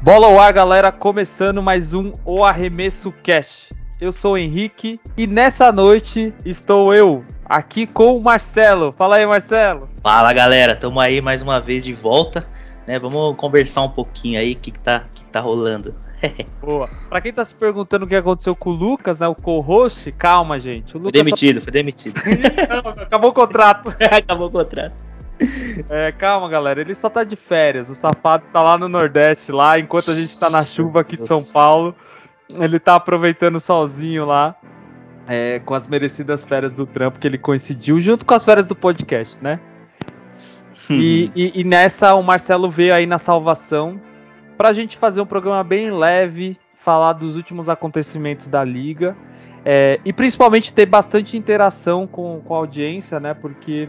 Bola ao ar, galera, começando mais um O Arremesso Cash. Eu sou o Henrique e nessa noite estou eu aqui com o Marcelo. Fala aí, Marcelo. Fala, galera, tamo aí mais uma vez de volta, né? Vamos conversar um pouquinho aí o que, que, tá, que tá rolando. Boa. Pra quem tá se perguntando o que aconteceu com o Lucas, né? O co-host, calma, gente. O Lucas foi demitido, foi demitido. Não, acabou o contrato. acabou o contrato. É, calma, galera. Ele só tá de férias. O safado tá lá no Nordeste, lá, enquanto a gente tá na chuva aqui de São Paulo. Ele tá aproveitando o solzinho lá. É, com as merecidas férias do trampo que ele coincidiu, junto com as férias do podcast, né? e, e, e, nessa o Marcelo veio aí na salvação pra gente fazer um programa bem leve, falar dos últimos acontecimentos da liga. É, e principalmente ter bastante interação com, com a audiência, né? Porque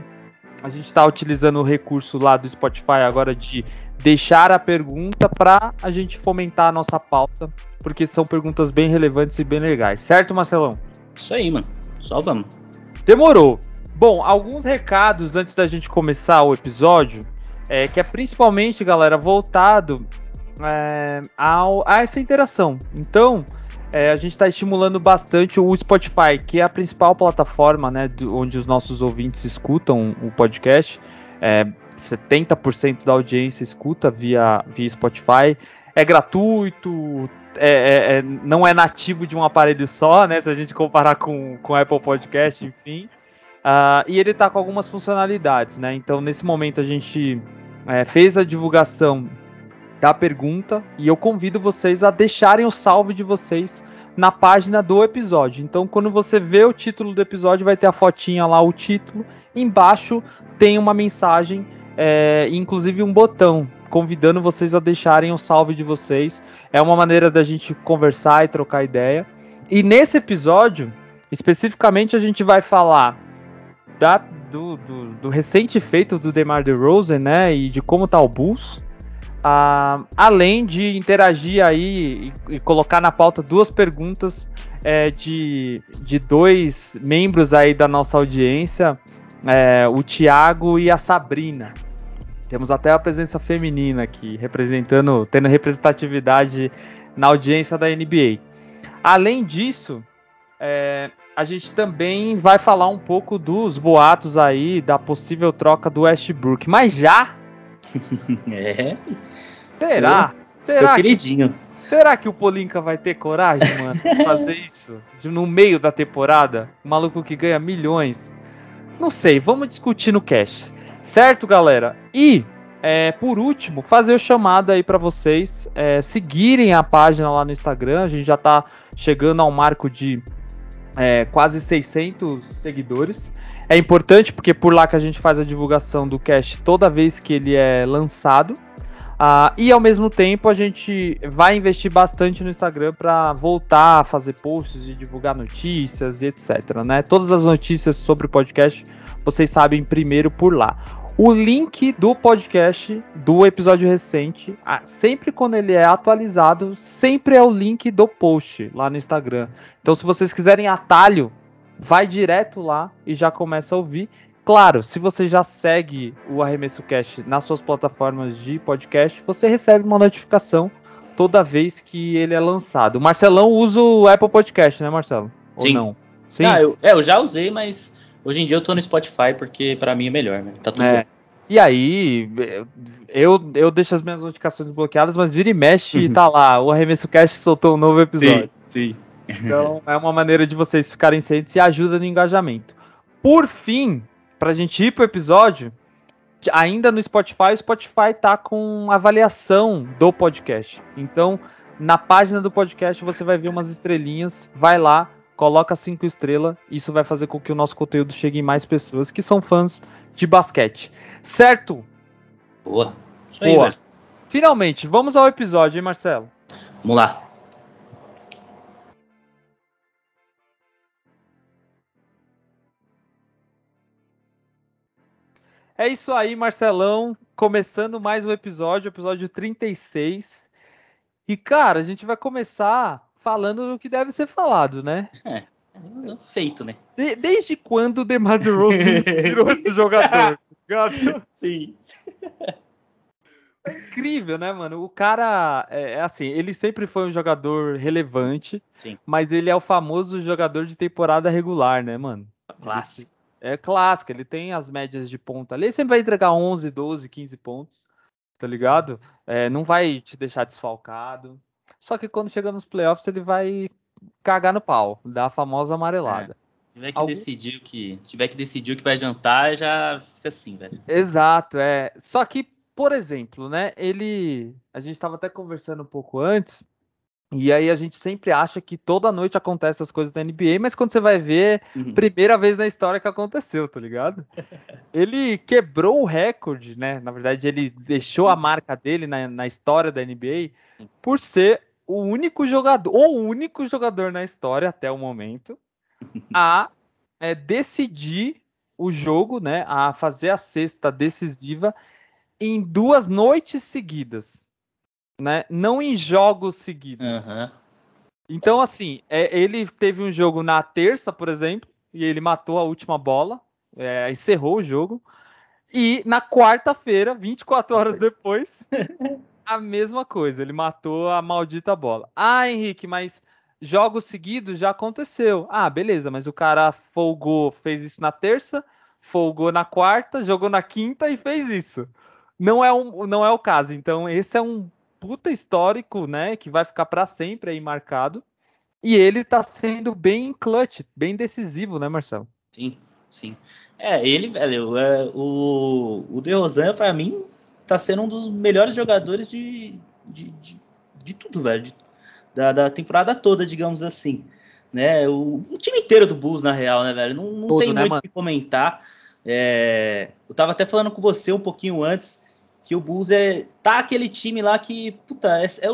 a gente está utilizando o recurso lá do Spotify agora de deixar a pergunta para a gente fomentar a nossa pauta, porque são perguntas bem relevantes e bem legais, certo, Marcelão? Isso aí, mano. Só vamos. Demorou. Bom, alguns recados antes da gente começar o episódio, é, que é principalmente, galera, voltado é, ao, a essa interação. Então, é, a gente está estimulando bastante o Spotify, que é a principal plataforma, né, onde os nossos ouvintes escutam o podcast. É, 70% da audiência escuta via, via Spotify. É gratuito, é, é, é, não é nativo de um aparelho só, né? Se a gente comparar com, com Apple Podcast, enfim. Uh, e ele está com algumas funcionalidades, né? Então, nesse momento, a gente é, fez a divulgação da pergunta e eu convido vocês a deixarem o salve de vocês na página do episódio. Então, quando você vê o título do episódio, vai ter a fotinha lá, o título. Embaixo tem uma mensagem, é, inclusive um botão, convidando vocês a deixarem o salve de vocês. É uma maneira da gente conversar e trocar ideia. E nesse episódio, especificamente, a gente vai falar da, do, do, do recente feito do DeMar DeRozan, né? E de como tá o Bulls. Ah, além de interagir aí e, e, colocar na pauta duas perguntas é, de, de dois membros aí da nossa audiência, é, o Tiago e a Sabrina. Temos até a presença feminina aqui, representando, tendo representatividade na audiência da NBA. Além disso, é, a gente também vai falar um pouco dos boatos aí da possível troca do Westbrook, mas já é. Será? Seu, será seu queridinho. Que, será que o Polinka vai ter coragem, mano, de fazer isso? De, no meio da temporada? Um maluco que ganha milhões. Não sei, vamos discutir no cast. Certo, galera? E, é, por último, fazer o chamado aí para vocês é, seguirem a página lá no Instagram. A gente já tá chegando ao marco de é, quase 600 seguidores. É importante porque por lá que a gente faz a divulgação do cast toda vez que ele é lançado. Uh, e ao mesmo tempo a gente vai investir bastante no Instagram para voltar a fazer posts e divulgar notícias e etc. Né? Todas as notícias sobre o podcast vocês sabem primeiro por lá. O link do podcast do episódio recente, sempre quando ele é atualizado, sempre é o link do post lá no Instagram. Então, se vocês quiserem atalho vai direto lá e já começa a ouvir. Claro, se você já segue o Arremesso Cast nas suas plataformas de podcast, você recebe uma notificação toda vez que ele é lançado. O Marcelão usa o Apple Podcast, né, Marcelo? Sim. Ou não? Sim. Ah, eu, é, eu já usei, mas hoje em dia eu tô no Spotify porque para mim é melhor, né? Tá tudo é. bem. E aí, eu, eu deixo as minhas notificações bloqueadas, mas vira e mexe e tá lá. O Arremesso Cast soltou um novo episódio. Sim, sim. Então é uma maneira de vocês ficarem cientes e ajuda no engajamento. Por fim, para a gente ir pro episódio, ainda no Spotify, o Spotify tá com avaliação do podcast. Então, na página do podcast você vai ver umas estrelinhas, vai lá, coloca cinco estrelas, isso vai fazer com que o nosso conteúdo chegue em mais pessoas que são fãs de basquete. Certo? Boa. Isso aí, Boa. Finalmente, vamos ao episódio, hein, Marcelo? Vamos lá. É isso aí, Marcelão. Começando mais um episódio, episódio 36. E, cara, a gente vai começar falando do que deve ser falado, né? É, é feito, né? De, desde quando o DeMar DeRozan virou esse jogador? Sim. É incrível, né, mano? O cara, é, é assim, ele sempre foi um jogador relevante, Sim. mas ele é o famoso jogador de temporada regular, né, mano? Clássico. É clássico, ele tem as médias de ponta ali, ele sempre vai entregar 11, 12, 15 pontos, tá ligado? É, não vai te deixar desfalcado. Só que quando chega nos playoffs, ele vai cagar no pau, dar a famosa amarelada. Se tiver que Algum- decidir o que, tiver que decidir o que vai jantar, já fica assim, velho. Exato, é. Só que, por exemplo, né, ele. A gente estava até conversando um pouco antes, e aí a gente sempre acha que toda noite acontece as coisas da NBA, mas quando você vai ver, Uhum. primeira vez na história que aconteceu, tá ligado? Ele quebrou o recorde, né? Na verdade, ele deixou a marca dele na, na história da NBA por ser o único jogador, ou o único jogador na história até o momento, a é, decidir o jogo, né? A fazer a cesta decisiva em duas noites seguidas, né? Não em jogos seguidos. Aham. Então, assim, é, ele teve um jogo na terça, por exemplo, e ele matou a última bola, é, encerrou o jogo. E na quarta-feira, 24 horas depois, a mesma coisa, ele matou a maldita bola. Ah, Henrique, mas jogos seguidos já aconteceu. Ah, beleza, mas o cara folgou, fez isso na terça, folgou na quarta, jogou na quinta e fez isso. Não é, um, não é o caso. Então, esse é um puta histórico, né, que vai ficar para sempre aí marcado. E ele tá sendo bem clutch, bem decisivo, né, Marcelo? Sim, sim. É, ele, velho, é, o, o DeRozan, pra mim, tá sendo um dos melhores jogadores de, de, de, de tudo, velho. de- da, da temporada toda, digamos assim. Né? O, o time inteiro do Bulls, na real, né, velho? Não, não Todo, tem né, muito o que comentar. É, eu tava até falando com você um pouquinho antes que o Bulls é, tá aquele time lá que, puta, é, é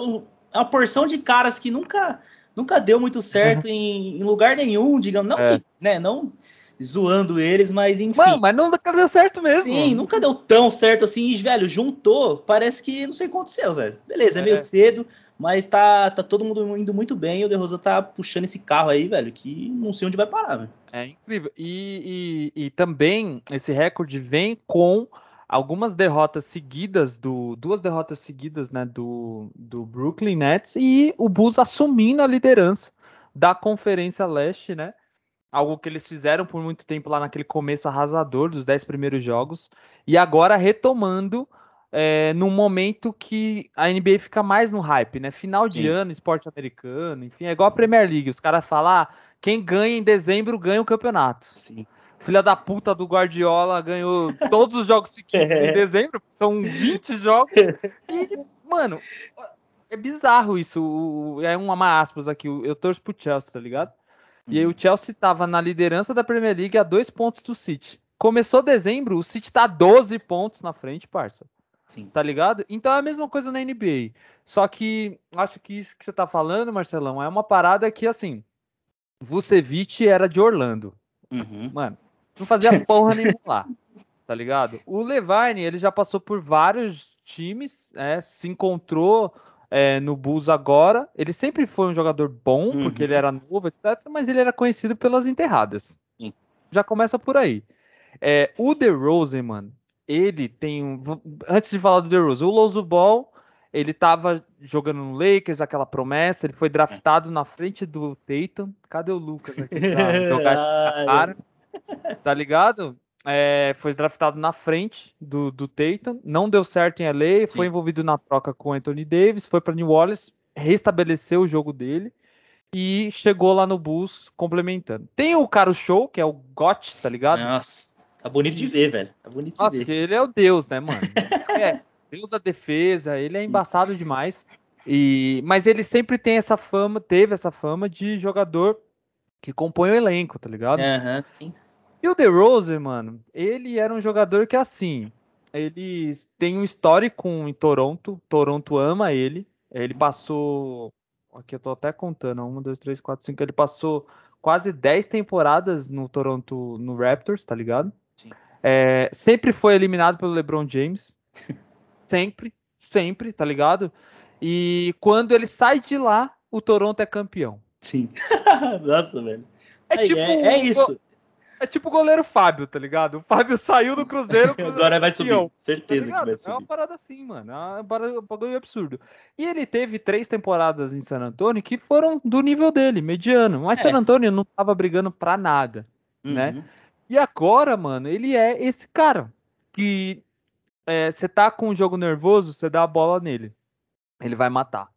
é uma porção de caras que nunca, nunca deu muito certo em, em lugar nenhum, digamos. Não, É. que, né, não zoando eles, mas enfim. Mano, mas não deu certo mesmo. Sim, nunca deu tão certo assim, e, velho, juntou, parece que não sei o que aconteceu, velho. Beleza, é, É. meio cedo, mas tá, tá todo mundo indo muito bem, e o DeRozan tá puxando esse carro aí, velho, que não sei onde vai parar, velho. É incrível. E, e- e também esse recorde vem com algumas derrotas seguidas do duas derrotas seguidas, né, do, do Brooklyn Nets e o Bulls assumindo a liderança da Conferência Leste, né? Algo que eles fizeram por muito tempo lá naquele começo arrasador dos 10 primeiros jogos e agora retomando é, num momento que a NBA fica mais no hype, né? Final de Sim. ano, esporte americano, enfim, é igual a Premier League. Os caras falam, ah, quem ganha em dezembro ganha o campeonato. Sim. Filha da puta do Guardiola ganhou todos os jogos seguidos em dezembro, são 20 jogos. E, mano, é bizarro isso. É uma aspas aqui. Eu torço pro Chelsea, tá ligado? E aí o Chelsea tava na liderança da Premier League a dois pontos do City. Começou dezembro, o City tá 12 pontos na frente, parça. Sim. Tá ligado? Então é a mesma coisa na NBA. Só que acho que isso que você tá falando, Marcelão, é uma parada que, assim, Vucevic era de Orlando. Uhum. Mano, não fazia porra nenhuma lá. Tá ligado? O Levine, ele já passou por vários times, é, se encontrou é, no Bulls agora. Ele sempre foi um jogador bom, Uhum. porque ele era novo, etc. Mas ele era conhecido pelas enterradas. Sim. Já começa por aí. É, o DeRozan, mano, ele tem um... Antes de falar do DeRozan, o Lonzo Ball, ele tava jogando no Lakers, aquela promessa, ele foi draftado na frente do Tatum. Cadê o Lucas aqui pra jogar na cara? Tá ligado? É, foi draftado na frente do, do Tatum, não deu certo em LA, foi Sim. envolvido na troca com o Anthony Davis, foi para New Orleans, restabeleceu o jogo dele e chegou lá no Bulls complementando. Tem o cara show, que é o Got, tá ligado? Nossa, tá bonito de ver, velho. Tá bonito de Nossa, ver. que ele é o Deus, né, mano? Esquece. Deus da defesa, ele é embaçado demais. E, mas ele sempre tem essa fama, teve essa fama de jogador que compõe o elenco, tá ligado? Aham, sim. E o DeRozan, mano, ele era um jogador que assim, ele tem um histórico em Toronto, Toronto ama ele. Ele passou, aqui eu tô até contando, 1, 2, 3, 4, 5, ele passou quase 10 temporadas no Toronto, no Raptors, tá ligado? Sim. É, sempre foi eliminado pelo LeBron James. sempre, sempre, tá ligado? E quando ele sai de lá, o Toronto é campeão. Sim. Nossa, velho. É Aí, tipo, é, é isso. É tipo o goleiro Fábio, tá ligado? O Fábio saiu do Cruzeiro. Agora vai subir. Certeza tá que vai subir. É uma parada assim, mano. É um bagulho absurdo. E ele teve três temporadas em San Antonio que foram do nível dele, mediano. Mas é. San Antonio não tava brigando pra nada, né? uhum. né? E agora, mano, ele é esse cara que você é, tá com um jogo nervoso, você dá a bola nele. Ele vai matar.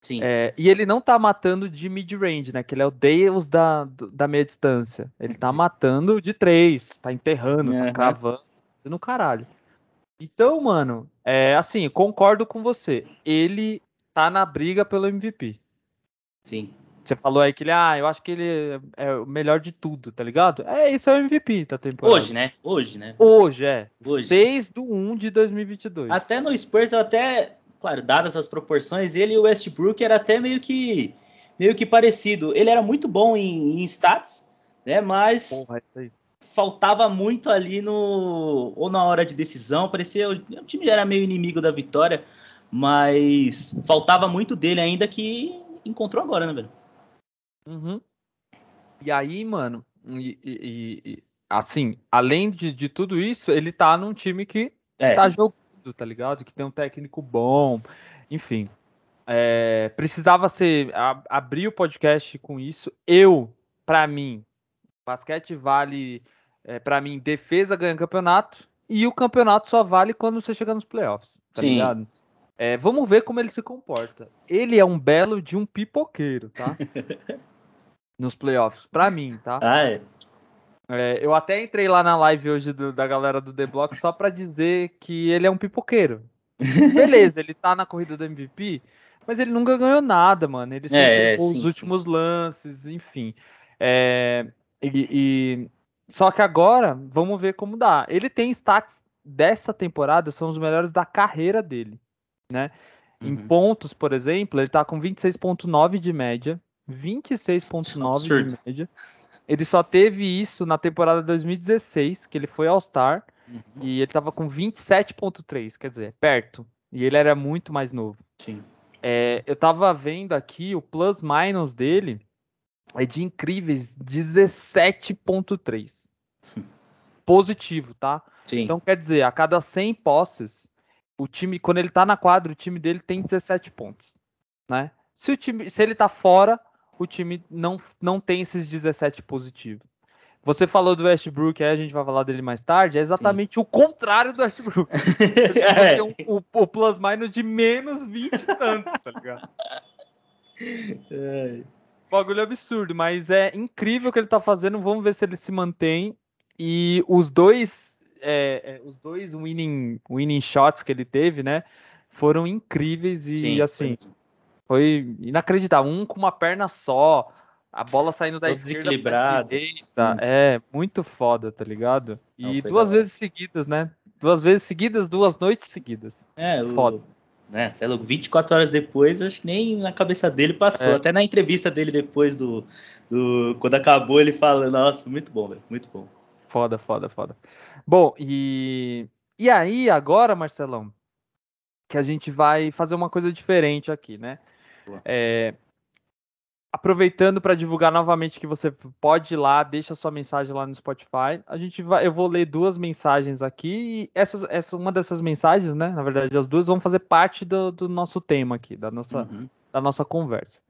Sim. É, e ele não tá matando de mid-range, né? Que ele é o Deus da, da meia distância. Ele tá matando de três, tá enterrando, uhum. tá cravando no caralho. Então, mano, é assim, concordo com você. Ele tá na briga pelo MVP. Sim. Você falou aí que ele, ah, eu acho que ele é o melhor de tudo, tá ligado? É, isso é o MVP da temporada. Hoje, né? Hoje, né? Hoje, é. Hoje. 6 do 1 de 2022. Até no Spurs eu até claro, dadas as proporções, ele e o Westbrook era até meio que meio que parecido. Ele era muito bom em, em stats, né? Mas Porra, faltava muito ali no ou na hora de decisão. Parecia o, o time já era meio inimigo da vitória, mas faltava muito dele ainda que encontrou agora, né, velho? Uhum. E aí, mano, e, e, e, assim, além de, de tudo isso, ele tá num time que é. tá jogando tá ligado? Que tem um técnico bom, enfim. É, precisava ser a, abrir o podcast com isso. Eu, para mim, basquete vale é, para mim defesa ganha campeonato e o campeonato só vale quando você chega nos playoffs, tá Sim. ligado? É, vamos ver como ele se comporta. Ele é um belo de um pipoqueiro, tá? nos playoffs, para mim, tá? Ah, é. É, eu até entrei lá na live hoje do, da galera do The Block só para dizer que ele é um pipoqueiro. Beleza, ele tá na corrida do MVP, mas ele nunca ganhou nada, mano. Ele sempre é, é, os últimos sim. lances, enfim. É, e, e, Só que agora, vamos ver como dá. Ele tem stats dessa temporada, são os melhores da carreira dele, né? Uhum. Em pontos, por exemplo, ele tá com 26.9 de média, 26.9 de média. Ele só teve isso na temporada 2016, que ele foi All-Star, uhum. e ele tava com 27.3, quer dizer, perto. E ele era muito mais novo. Sim. É, eu tava vendo aqui o plus-minus dele é de incríveis 17.3. Positivo, tá? Sim. Então quer dizer, a cada 100 posses, o time, quando ele tá na quadra, o time dele tem 17 pontos, né? Se o time, se ele tá fora, o time não, não tem esses 17 positivos. Você falou do Westbrook, aí a gente vai falar dele mais tarde, é exatamente Sim. o contrário do Westbrook. é. um, o, o plus minus de menos 20 e tanto, tá ligado? É. Bagulho absurdo, mas é incrível o que ele tá fazendo. Vamos ver se ele se mantém. E os dois, é, é, os dois winning, winning shots que ele teve, né? Foram incríveis e Sim, assim. Foi foi inacreditável. Um com uma perna só, a bola saindo da esquerda direita. É, muito foda, tá ligado? E Não, duas vezes seguidas, né? Duas vezes seguidas, duas noites seguidas. É, foda. O, né, sei lá, 24 horas depois, acho que nem na cabeça dele passou. É. Até na entrevista dele depois do, do. Quando acabou, ele fala, nossa, muito bom, velho. Muito bom. Foda, foda, foda. Bom, e. E aí, agora, Marcelão, que a gente vai fazer uma coisa diferente aqui, né? É, aproveitando para divulgar novamente que você pode ir lá, deixa sua mensagem lá no Spotify. A gente vai, eu vou ler duas mensagens aqui e essas, essa, uma dessas mensagens, né? Na verdade, as duas vão fazer parte do, do nosso tema aqui, da nossa, uhum. da nossa conversa.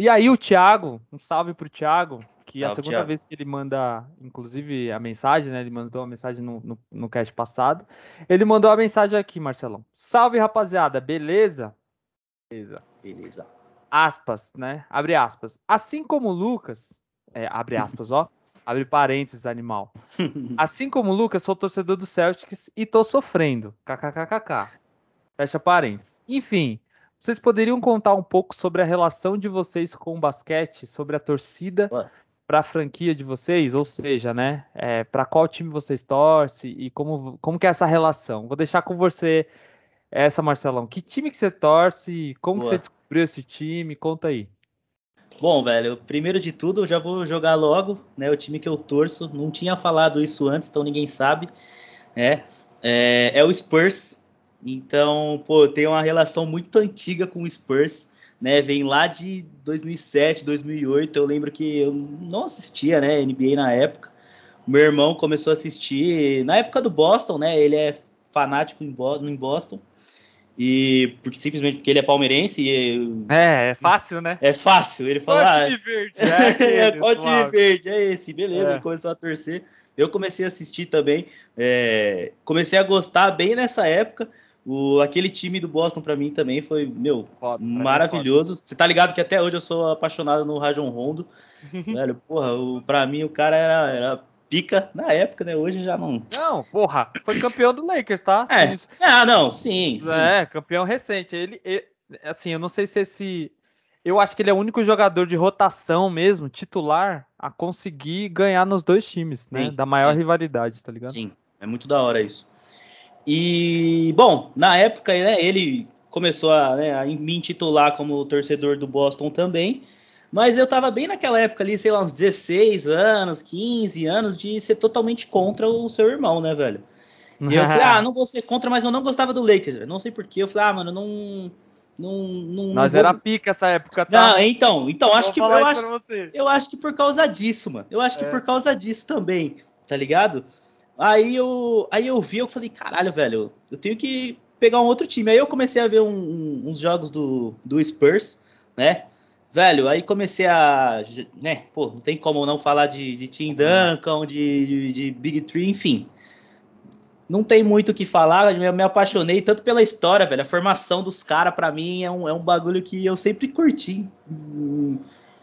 E aí o Thiago, um salve pro Thiago, que salve, é a segunda Thiago. vez que ele manda, inclusive, a mensagem, né? Ele mandou a mensagem no, no, no cast passado. Ele mandou a mensagem aqui, Marcelão. Salve, rapaziada, beleza? Beleza. Beleza. Aspas, né? Abre aspas. Assim como o Lucas, é, abre aspas, ó. Abre parênteses, animal. Assim como o Lucas, sou torcedor do Celtics e tô sofrendo. KKKKK. Fecha parênteses. Enfim, vocês poderiam contar um pouco sobre a relação de vocês com o basquete, sobre a torcida para a franquia de vocês, ou seja, né, é, para qual time vocês torcem e como, como que é essa relação. Vou deixar com você essa, Marcelão. Que time que você torce? Como que você descobriu esse time? Conta aí. Bom, velho, primeiro de tudo, eu já vou jogar logo, né? O time que eu torço. Não tinha falado isso antes, então ninguém sabe, né? É, é o Spurs. Então, pô, eu tenho uma relação muito antiga com o Spurs, né? Vem lá de 2007, 2008. Eu lembro que eu não assistia, né, NBA na época, meu irmão começou a assistir na época do Boston, né? Ele é fanático em Boston. E porque, simplesmente porque ele é palmeirense. E, é, é fácil, né? É fácil. Ele falou. Qual time verde? É, aquele, é verde? É esse, beleza. É. Ele começou a torcer. Eu comecei a assistir também. É, comecei a gostar bem nessa época. O, aquele time do Boston para mim também foi, meu, foda, maravilhoso. Você tá ligado que até hoje eu sou apaixonado no Rajon Rondo. Velho, porra, o, pra mim o cara era, era pica na época, né? Hoje já não. Não, porra, foi campeão do Lakers, tá? É. Ah, não, sim, sim. É, campeão recente. Ele, ele, assim, eu não sei se esse. Eu acho que ele é o único jogador de rotação mesmo, titular, a conseguir ganhar nos dois times, né? Sim, da maior sim. rivalidade, tá ligado? Sim, é muito da hora isso. E, bom, na época, né, ele começou a, né, a me intitular como torcedor do Boston também. Mas eu tava bem naquela época ali, sei lá, uns 16 anos, 15 anos, de ser totalmente contra o seu irmão, né, velho? E eu falei, ah, não vou ser contra, mas eu não gostava do Lakers, velho. Não sei porquê. Eu falei, ah, mano, não. Não, não, Nós não era pica essa época, tá? Não, então, então acho que eu acho, eu acho que por causa disso, mano. Eu acho que é. por causa disso também, tá ligado? Aí eu, aí eu vi, eu falei, caralho, velho, eu tenho que pegar um outro time. Aí eu comecei a ver um, um, uns jogos do, do Spurs, né? Velho, aí comecei a. Né, pô, não tem como não falar de, de Tim Duncan, de, de, de Big Tree, enfim. Não tem muito o que falar, eu me apaixonei tanto pela história, velho. A formação dos caras, para mim, é um, é um bagulho que eu sempre curti. E,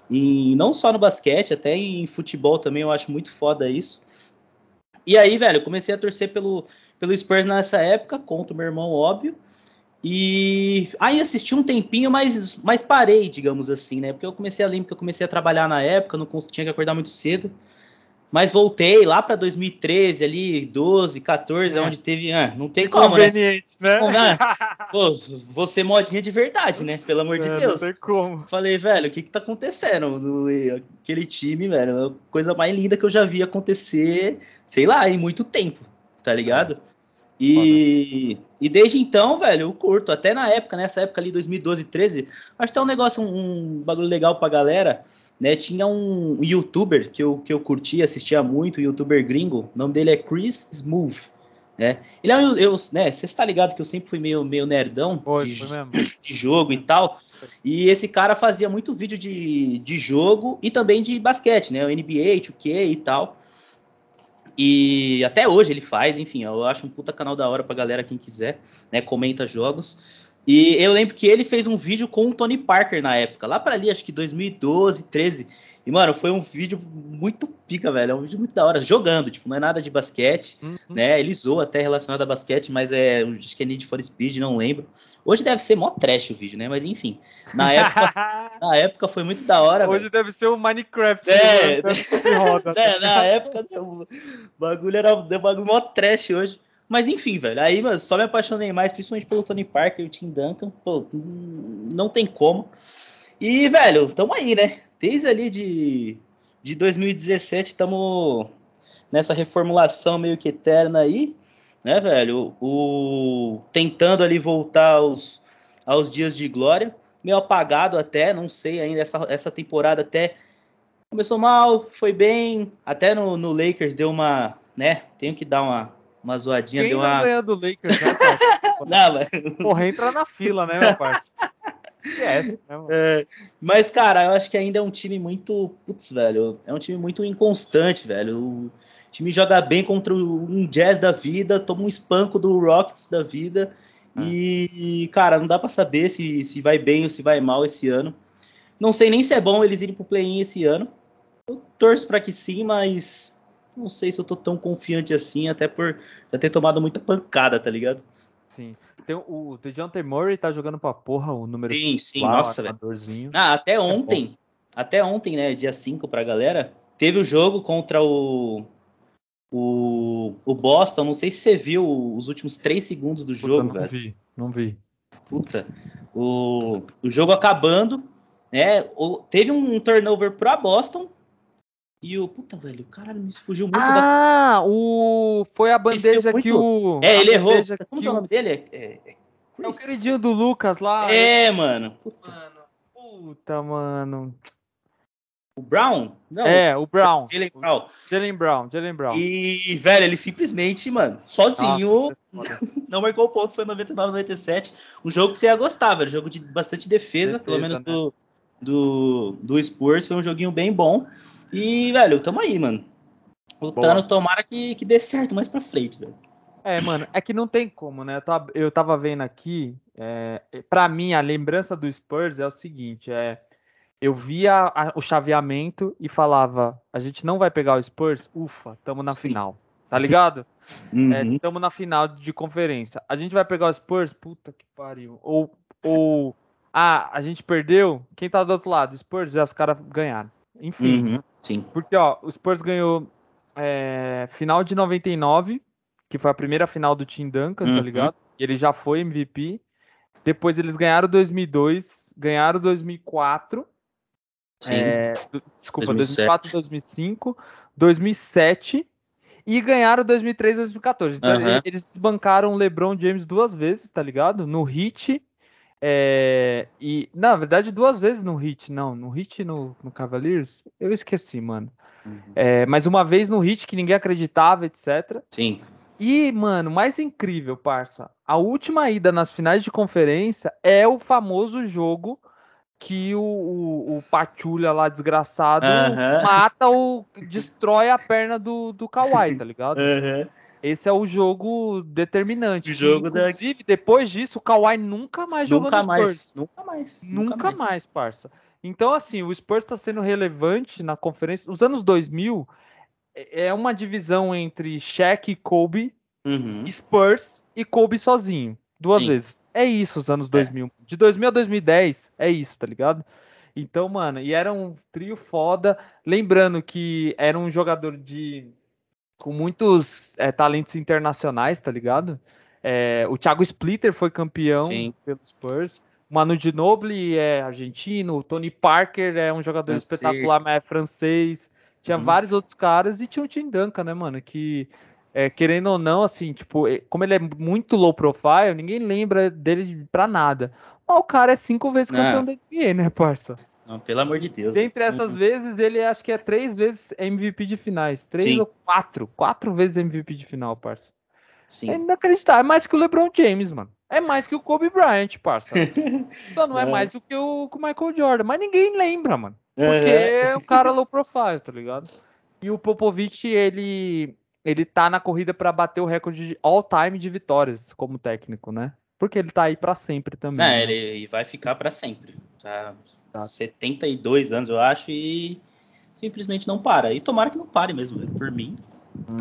e não só no basquete, até em futebol também eu acho muito foda isso. E aí, velho, comecei a torcer pelo, pelo Spurs nessa época, contra o meu irmão, óbvio. E aí assisti um tempinho, mas, mas parei, digamos assim, né? Porque eu comecei a lembrar que eu comecei a trabalhar na época, não tinha que acordar muito cedo. Mas voltei lá para 2013, ali, 12, 14, é. onde teve. Ah, não tem como, né? né? né? Pô, você modinha de verdade, né? Pelo amor de é, Deus. Não tem como. Falei, velho, o que que tá acontecendo? No, aquele time, velho, coisa mais linda que eu já vi acontecer, sei lá, em muito tempo, tá ligado? E, e desde então, velho, eu curto. Até na época, nessa época ali, 2012, 13, acho que é um negócio, um, um bagulho legal pra galera. Né, tinha um youtuber que eu, que eu curtia, assistia muito, um youtuber gringo, o nome dele é Chris Smooth. Né? Ele é um, eu, né, você está ligado que eu sempre fui meio, meio nerdão de, de, jogo e tal. E esse cara fazia muito vídeo de, de jogo e também de basquete, né? O NBA, 2K e tal. E até hoje ele faz, enfim, eu acho um puta canal da hora pra galera, quem quiser, né? Comenta jogos. E eu lembro que ele fez um vídeo com o Tony Parker na época, lá para ali, acho que 2012, 13. E, mano, foi um vídeo muito pica, velho. É um vídeo muito da hora, jogando, tipo, não é nada de basquete, uhum. né? Ele zoou até relacionado a basquete, mas é. Acho que é Need for Speed, não lembro. Hoje deve ser mó trash o vídeo, né? Mas enfim. Na época, na época foi muito da hora. Hoje deve ser o Minecraft. É, né? roda. é na época o bagulho era o bagulho mó trash hoje. Mas enfim, velho. Aí, mano, só me apaixonei mais, principalmente pelo Tony Parker e o Tim Duncan. Pô, não tem como. E, velho, tamo aí, né? Desde ali de, de 2017 estamos nessa reformulação meio que eterna aí, né, velho? O, tentando ali voltar aos, aos dias de glória, meio apagado até, não sei ainda, essa, essa temporada até começou mal, foi bem, até no, no Lakers deu uma, né, tenho que dar uma, uma zoadinha, Quem deu uma... ganha do Lakers, né, não, mas... Porra, entra na fila, né, meu parceiro? É, né, é, mas, cara, eu acho que ainda é um time muito. Putz, velho. É um time muito inconstante, velho. O time joga bem contra um Jazz da vida, toma um espanco do Rockets da vida. É. E, cara, não dá para saber se, se vai bem ou se vai mal esse ano. Não sei nem se é bom eles irem pro play-in esse ano. Eu torço para que sim, mas não sei se eu tô tão confiante assim, até por já ter tomado muita pancada, tá ligado? Sim. Tem o DeJounte Murray tá jogando pra porra o número Sim, sim, lá, nossa, velho. Ah, até é ontem, é até ontem, né, dia 5 pra galera, teve o jogo contra o o, o Boston, não sei se você viu os últimos 3 segundos do jogo, não velho. Não vi, não vi. Puta, o, o jogo acabando, né, o, teve um turnover pra Boston, e o. Puta, velho, caralho, me fugiu muito ah, da. Ah, o. Foi a bandeja que o. É, ele errou. Como que é o nome dele? É, é, é, é o queridinho do Lucas lá. É, mano. Puta. Mano. Puta, mano. O Brown? Não, é, o Brown. Jalen Brown. Jalen Brown, Jalen Brown. E, velho, ele simplesmente, mano, sozinho Nossa, não marcou o ponto, foi 99, 97. Um jogo que você ia gostar, velho. Jogo de bastante defesa, defesa pelo menos né? do, do, do Spurs. Foi um joguinho bem bom. E, velho, tamo aí, mano. Lutando, tomara que, que dê certo mais pra frente, velho. É, mano, é que não tem como, né? Eu tava, eu tava vendo aqui, é, pra mim, a lembrança do Spurs é o seguinte, é eu via a, o chaveamento e falava: a gente não vai pegar o Spurs, ufa, tamo na Sim. final. Tá ligado? uhum. é, tamo na final de conferência. A gente vai pegar o Spurs, puta que pariu. Ou, ou ah, a gente perdeu, quem tá do outro lado? Spurs, já os caras ganharam. Enfim. Uhum. Sim. Porque, ó, o Spurs ganhou é, final de 99, que foi a primeira final do Tim Duncan, tá uhum. tá ligado? Ele já foi MVP. Depois eles ganharam 2002, ganharam 2004 é, desculpa, 2007. 2004, 2005, 2007 e ganharam 2003 e 2014. Então uhum. eles desbancaram o LeBron James duas vezes, tá ligado? No Hit. É, e, na verdade, duas vezes no Hit, não. No Hit no, no Cavaliers, eu esqueci, mano. Uhum. É, mas uma vez no Hit que ninguém acreditava, etc. Sim. E, mano, mais incrível, parça, a última ida nas finais de conferência é o famoso jogo que o, o, o Patulha lá, desgraçado, mata o. destrói a perna do, do Kawhi, tá ligado? Esse é o jogo determinante. O jogo Inclusive, da... depois disso, o Kawhi nunca mais jogou nunca no mais, Spurs. Nunca mais. Nunca, nunca mais. mais, parça. Então, assim, o Spurs está sendo relevante na conferência. Os anos 2000 é, é uma divisão entre Shaq e Kobe, uhum. Spurs e Kobe sozinho. Duas Sim. vezes. É isso os anos 2000. É. De 2000 a 2010 é isso, tá ligado? Então, mano, e era um trio foda. Lembrando que era um jogador de com muitos é, talentos internacionais, tá ligado? É, o Thiago Splitter foi campeão Sim. pelos Spurs. O Manu Ginobili é argentino. O Tony Parker é um jogador francês. espetacular, mas é francês. Tinha uhum. vários outros caras e tinha o Tim Duncan, né, mano? Que é, querendo ou não, assim, tipo, como ele é muito low profile, ninguém lembra dele pra nada. Mas o cara é cinco vezes campeão da NBA, né, parça? Não, pelo amor de Deus. Dentre essas uhum. vezes, ele acho que é três vezes MVP de finais. Três Sim. ou quatro. Quatro vezes MVP de final, parça. Sim. É inacreditável. É mais que o LeBron James, mano. É mais que o Kobe Bryant, parça. Só não é, é, mais do que o, o Michael Jordan. Mas ninguém lembra, mano. Porque é o cara low profile, tá ligado? E o Popovich, ele ele tá na corrida para bater o recorde de all time de vitórias como técnico, né? Porque ele tá aí para sempre também. É, né? ele vai ficar para sempre. Tá, tá 72 anos, eu acho, e simplesmente não para. E tomara que não pare mesmo, por mim.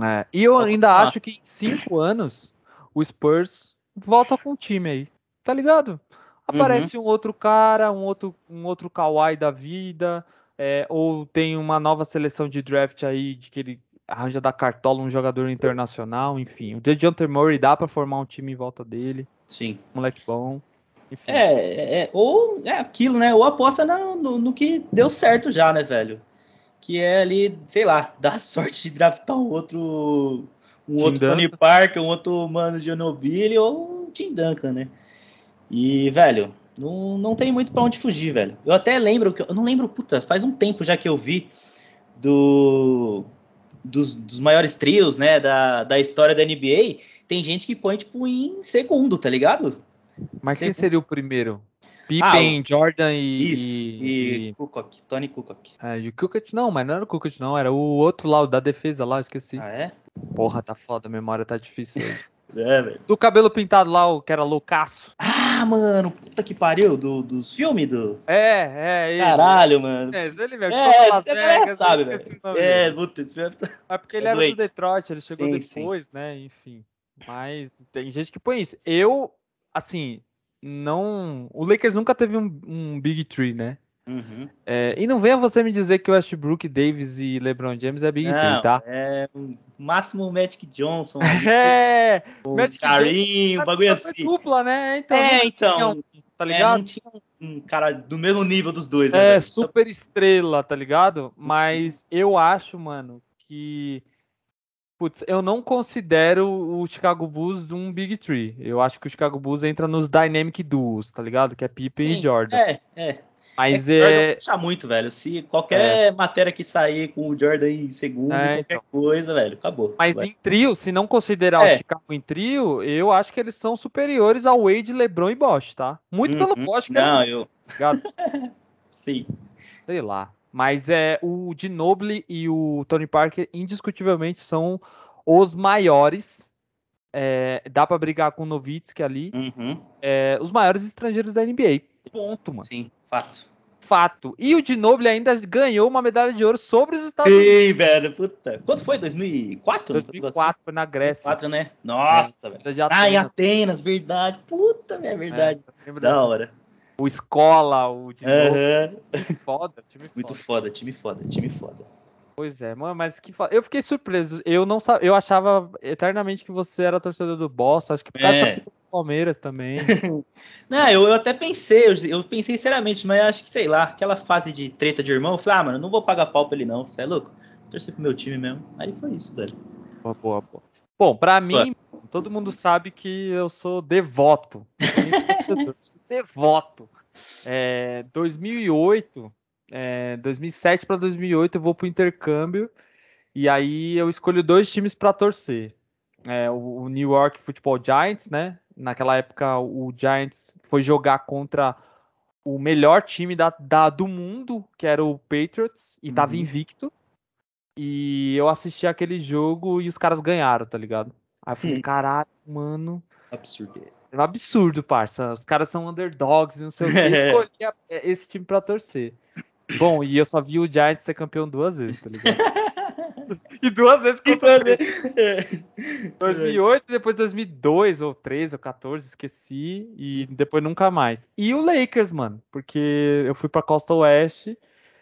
É, e eu ainda acho que em 5 anos o Spurs volta com o time aí. Tá ligado? Aparece uhum. um outro cara, um outro, um outro Kawhi da vida, é, ou tem uma nova seleção de draft aí de que ele arranja da cartola um jogador internacional, enfim. O DeJounte Murray dá para formar um time em volta dele. Sim. Moleque bom. Enfim. É, é, ou é aquilo, né? Ou aposta no, no, no, que deu certo já, né, velho? Que é ali, sei lá, dar sorte de draftar um outro. Um Tim outro Duncan. Tony Parker, um outro Mano Ginobili ou um Tim Duncan, né? E, velho, não, não tem muito para onde fugir, velho. Eu até lembro que. Eu não lembro, puta, faz um tempo já que eu vi do dos, dos, maiores trios, né, da, da história da NBA, tem gente que põe, tipo, em segundo, tá ligado? Mas quem seria o primeiro? Pippen, ah, Jordan e. Isso, e, e... Kukoc, Tony Kukoc. É, e o Kukoc não, mas não era o Kukoc, não, era o outro lá, o da defesa lá, esqueci. Ah, é? Porra, tá foda, a memória tá difícil é, velho. Do cabelo pintado lá, o que era loucaço. Ah, mano, puta que pariu, do, dos filmes do. É, é, ele. Caralho, mano. É, ele mesmo. É, você Vegas, sabe, velho. É, puta, esse filme tá... É porque ele é era doente. do Detroit, ele chegou sim, depois, sim. né, enfim. Mas tem gente que põe isso. Eu, assim, não. O Lakers nunca teve um, um Big Tree, né? Uhum. É, e não venha você me dizer que o Westbrook, Davis e LeBron James é Big não, Tree, tá? É o máximo Magic Johnson. é, o Magic Carinho, o bagulho assim. dupla, né? Então, é, então. Um, tá ligado? É, não tinha um cara do mesmo nível dos dois, né? É, velho? super estrela, tá ligado? Mas eu acho, mano, que Putz, eu não considero o Chicago Bulls um Big Three. Eu acho que o Chicago Bulls entra nos Dynamic Duos, tá ligado? Que é Pippen Sim, e Jordan. É, é. Mas é. é. Deixa muito, velho. Se qualquer é. matéria que sair com o Jordan em segundo, é, qualquer então. coisa, velho, acabou. Mas velho. em trio, se não considerar é. o Chicago em trio, eu acho que eles são superiores ao Wade, LeBron e Bosch, tá? Muito uhum. pelo Bosch, Não, eu. Sim. Sei lá. Mas é o Ginobili e o Tony Parker indiscutivelmente são os maiores. É, dá para brigar com o Novitsky ali. Uhum. É, os maiores estrangeiros da NBA. Ponto, mano. Sim, fato. Fato. E o Ginobili ainda ganhou uma medalha de ouro sobre os Estados Sim, Unidos. Sim, velho. Puta. Quando foi? 2004? 2004 foi na Grécia. 2004, né? Nossa, é, velho. Ah, em Atenas, verdade. Puta, minha verdade. É, da hora. O Escola, o Ginobili. Uhum. Foda, time Muito foda, time foda, time foda. Pois é, mano, mas que eu fiquei surpreso. Eu não eu achava eternamente que você era torcedor do Boston, acho que por causa é. do Palmeiras também. não, eu, eu, até pensei, eu, eu, pensei seriamente, mas acho que sei lá, aquela fase de treta de irmão, eu falei, ah, mano, não vou pagar pau pra ele não, você é louco? Torcer pro meu time mesmo. Aí foi isso, velho. Boa, boa, boa. Bom, pra mim, todo mundo sabe que eu sou devoto. devoto. É, 2008 é, 2007 para 2008 eu vou para o intercâmbio e aí eu escolho dois times para torcer. É, o, o, New York Football Giants, né? Naquela época o Giants foi jogar contra o melhor time da, da do mundo, que era o Patriots, e uhum. tava invicto. E eu assisti aquele jogo e os caras ganharam, tá ligado? Aí eu falei, uhum. caralho, mano. Absurdo. É um absurdo, parça. Os caras são underdogs, não sei o que. Eu escolhi esse time para torcer. Bom, e eu só vi o Giants ser campeão duas vezes, tá ligado? e duas vezes contra o 2008, depois 2002 ou 13 ou 14, esqueci, e depois nunca mais. E o Lakers, mano, porque eu fui pra Costa Oeste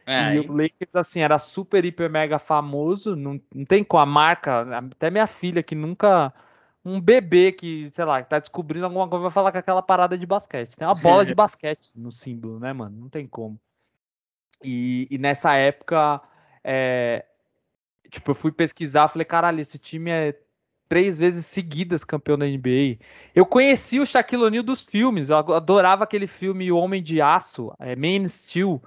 é, e o Lakers, assim, era super, hiper, mega famoso, não, não tem com a marca, até minha filha que nunca um bebê que, sei lá, que tá descobrindo alguma coisa vai falar com aquela parada de basquete. Tem uma bola de basquete no símbolo, né, mano? Não tem como. E, e nessa época, é, tipo, eu fui pesquisar, falei, caralho, esse time é três vezes seguidas campeão da NBA. Eu conheci o Shaquille O'Neal dos filmes, eu adorava aquele filme O Homem de Aço, é, Man Steel,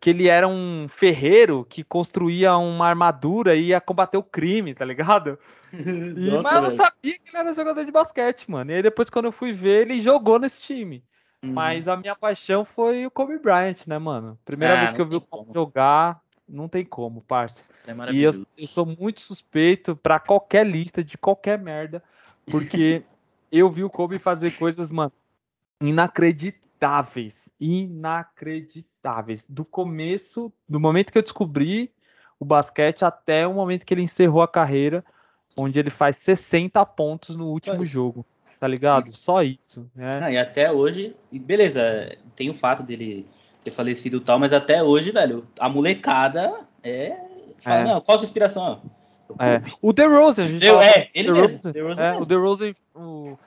que ele era um ferreiro que construía uma armadura e ia combater o crime, tá ligado? E, Nossa, mas eu não sabia que ele era jogador de basquete, mano. E aí depois quando eu fui ver, ele jogou nesse time. Uhum. Mas a minha paixão foi o Kobe Bryant, né, mano? Primeira ah, vez que eu vi o Kobe jogar, não tem como, parça. É e eu, eu, sou muito suspeito para qualquer lista de qualquer merda, porque eu vi o Kobe fazer coisas, mano, inacreditáveis. Inacreditáveis. Do começo, do momento que eu descobri o basquete até o momento que ele encerrou a carreira, onde ele faz 60 pontos no último jogo tá ligado? Só isso. Né? Ah, e até hoje, beleza, tem o fato dele ter falecido e tal, mas até hoje, velho, a molecada é. Fala, é. não, qual a sua inspiração? É. O The Rosen, a gente Eu, é, ele The mesmo. The Rosen é, o The Rosen, o,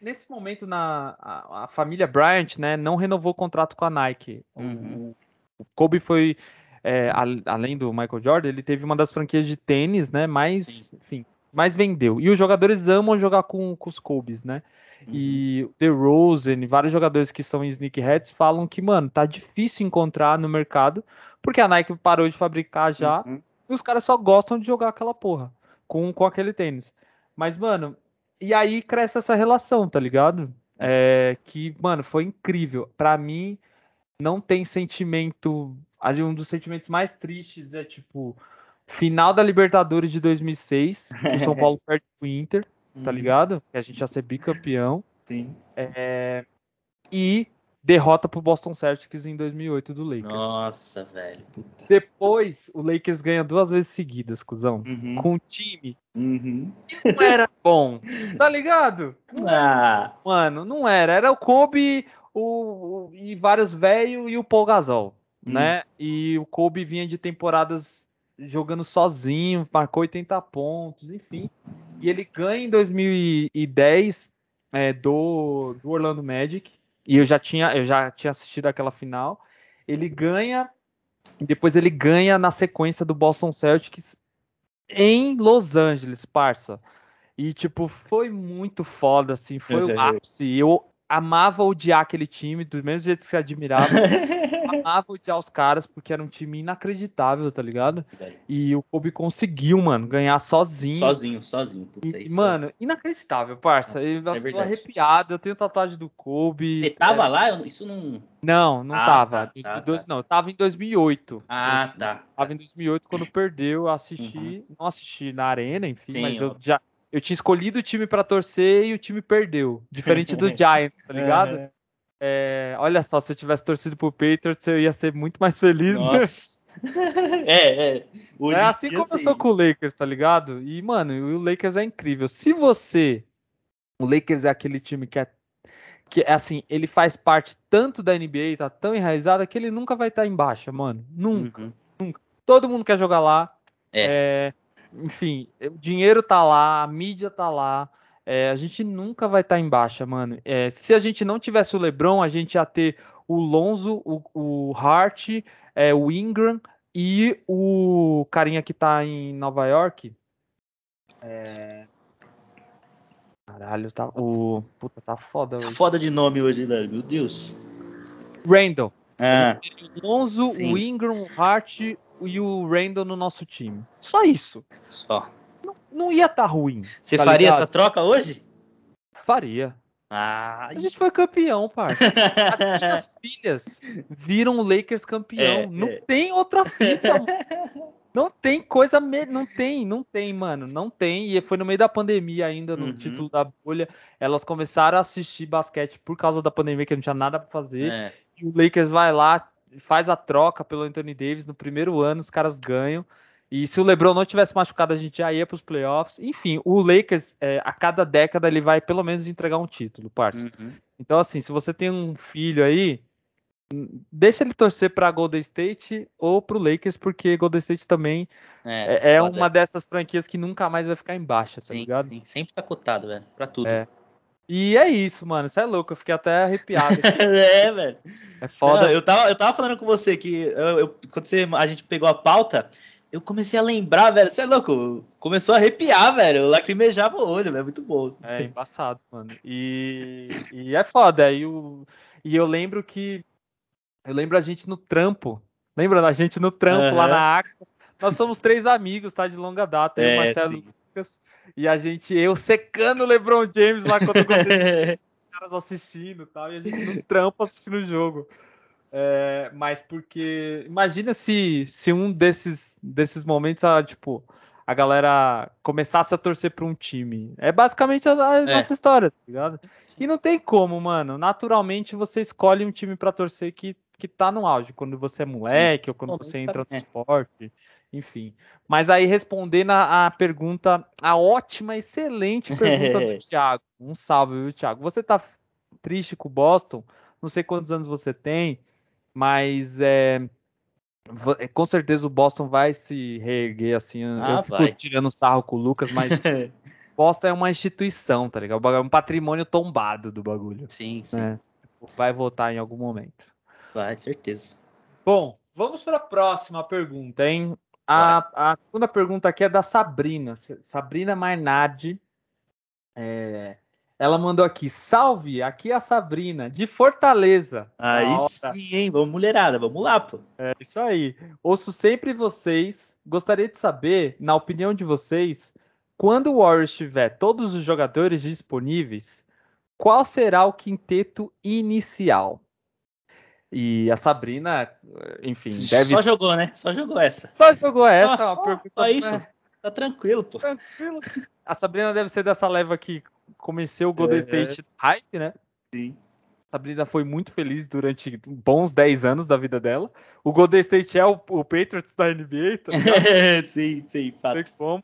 nesse momento na a, a, família Bryant, né, não renovou o contrato com a Nike. Uhum. O, o, Kobe foi é, a, além do Michael Jordan, ele teve uma das franquias de tênis, né, mais, Sim. enfim, mais vendeu. E os jogadores amam jogar com, com os Kobe's, né? Uhum. E The Rosen, vários jogadores que são em sneakerheads falam que, mano, tá difícil encontrar no mercado, porque a Nike parou de fabricar já, uhum. e os caras só gostam de jogar aquela porra com, com aquele tênis. Mas, mano, e aí cresce essa relação, tá ligado? É, que, mano, foi incrível. Para mim, não tem sentimento. Um dos sentimentos mais tristes é tipo Final da Libertadores de 2006, o São Paulo perde o Inter, tá uhum. ligado? Que a gente ia ser bicampeão. Sim. É, e derrota pro Boston Celtics em 2008 do Lakers. Nossa, velho. Puta. Depois, o Lakers ganha duas vezes seguidas, cuzão. Uhum. Com o time uhum. que não era bom. Tá ligado? Ah. Mano, não era. Era o Kobe o, o e vários velhos e o Paul Gasol, uhum. né? E o Kobe vinha de temporadas jogando sozinho, marcou 80 pontos, enfim. E ele ganha em 2010 é, do, do Orlando Magic. E eu já tinha, eu já tinha assistido aquela final. Ele ganha depois ele ganha na sequência do Boston Celtics em Los Angeles, parça. E tipo, foi muito foda assim, foi o ápice. Eu amava odiar aquele time, do mesmo jeito que você admirava. amava odiar os caras, porque era um time inacreditável, tá ligado? E o Kobe conseguiu, mano, ganhar sozinho. Sozinho, sozinho. Puta, E, isso mano, inacreditável, parça. Eu Isso é tô verdade. arrepiado, eu tenho tatuagem do Kobe. Você tava É, lá? Isso não. Não, não Ah, tava. tá, 2012 tá, não, eu tava em 2008. Ah, Eu tá. Tava em 2008 quando perdeu, eu assisti, não assisti na arena, enfim, Uhum. Sim, mas eu já eu tinha escolhido o time pra torcer e o time perdeu, diferente do Giants, tá ligado? Aham. É, olha só, se eu tivesse torcido pro Patriots, eu ia ser muito mais feliz. né? Nossa. é, é. Hoje é assim como eu sou com o Lakers, tá ligado? E, mano, o Lakers é incrível. Se você. O Lakers é aquele time que é. Que é assim, ele faz parte tanto da NBA, tá tão enraizado que ele nunca vai estar em baixa, mano. Nunca. Uhum. Todo mundo quer jogar lá. É. É, enfim, o dinheiro tá lá, a mídia tá lá. é, a gente nunca vai estar em baixa, mano. É, se a gente não tivesse o LeBron, a gente ia ter o Lonzo, o, o Hart, é, o Ingram e o carinha que tá em Nova York. É, Caralho, tá. O. Puta, tá foda Tá hoje. foda de nome hoje, velho. Meu Deus. Randall. Ah, O Lonzo, Sim. o Ingram, o Hart e o Randall no nosso time. Só isso. só. Não ia tá ruim. Você tá faria ligado? essa troca hoje? Faria. Ah, A gente foi campeão, parça. As minhas filhas viram o Lakers campeão. É, não é. tem outra fita. Não tem coisa. Me... Não tem, não tem, mano. Não tem. E foi no meio da pandemia ainda, no Uhum. título da bolha. Elas começaram a assistir basquete por causa da pandemia, que não tinha nada pra fazer. É. E o Lakers vai lá, faz a troca pelo Anthony Davis no primeiro ano, os caras ganham. E se o LeBron não tivesse machucado, a gente já ia para os playoffs. Enfim, o Lakers, é, a cada década, ele vai pelo menos entregar um título, parça. Uhum. Então, assim, se você tem um filho aí, deixa ele torcer para Golden State ou para o Lakers, porque Golden State também é, é foda. uma dessas franquias que nunca mais vai ficar em baixa, tá Sim, ligado? sim. Sempre tá cotado, velho. Pra tudo. É. E é isso, mano. Isso é louco. Eu fiquei até arrepiado. é, velho. É foda. Não, eu, tava, eu tava falando com você que eu- eu- quando você- a gente pegou a pauta, eu comecei a lembrar, velho. Você é louco? Começou a arrepiar, velho. Eu lacrimejava o olho, velho. Muito bom. É embaçado, mano. E, e é foda. E, o, e eu lembro que. Eu lembro a gente no trampo. Lembra da gente no trampo lá Aham. na AXA? Nós somos três amigos, tá? De longa data. Eu, É, Marcelo sim. Lucas. E a gente, eu secando o LeBron James lá quando eu os caras assistindo e tal. E a gente no trampo assistindo o jogo. É, mas porque. Imagina se, se um desses, desses momentos, ah, tipo, a galera começasse a torcer pra um time. É basicamente a, a É. nossa história, tá ligado? E não tem como, mano. Naturalmente você escolhe um time pra torcer que, que tá no auge. Quando você é moleque ou quando Bom, você entra no tá- é. esporte. Enfim. Mas aí respondendo a, a pergunta, a ótima, excelente pergunta do Thiago. Um salve, viu, Thiago? Você tá triste com o Boston? Não sei quantos anos você tem, mas é, é, com certeza o Boston vai se reerguer assim. Ah, eu fico vai. tirando sarro com o Lucas, mas Boston é uma instituição, tá ligado? É um patrimônio tombado do bagulho. sim, sim. né? Vai voltar em algum momento. Vai, certeza. Bom, vamos para a próxima pergunta, hein? A, a segunda pergunta aqui é da Sabrina, Sabrina Mainardi. É, ela mandou aqui, salve, aqui é a Sabrina, de Fortaleza. Aí sim, hein? Vamos, mulherada. Vamos lá, pô. É isso aí. Ouço sempre vocês. Gostaria de saber, na opinião de vocês, quando o Warriors tiver todos os jogadores disponíveis, qual será o quinteto inicial? E a Sabrina, enfim, deve Só jogou, né? Só jogou essa. Só jogou essa, Só- só- pergunta só isso? né, Tá tranquilo, pô. tranquilo. A Sabrina deve ser dessa leva que conheceu o Golden É. State hype, né? Sim. A Sabrina foi muito feliz durante bons 10 anos da vida dela. O Golden State é o, o Patriots da NBA, tá sim, sim, fato. como.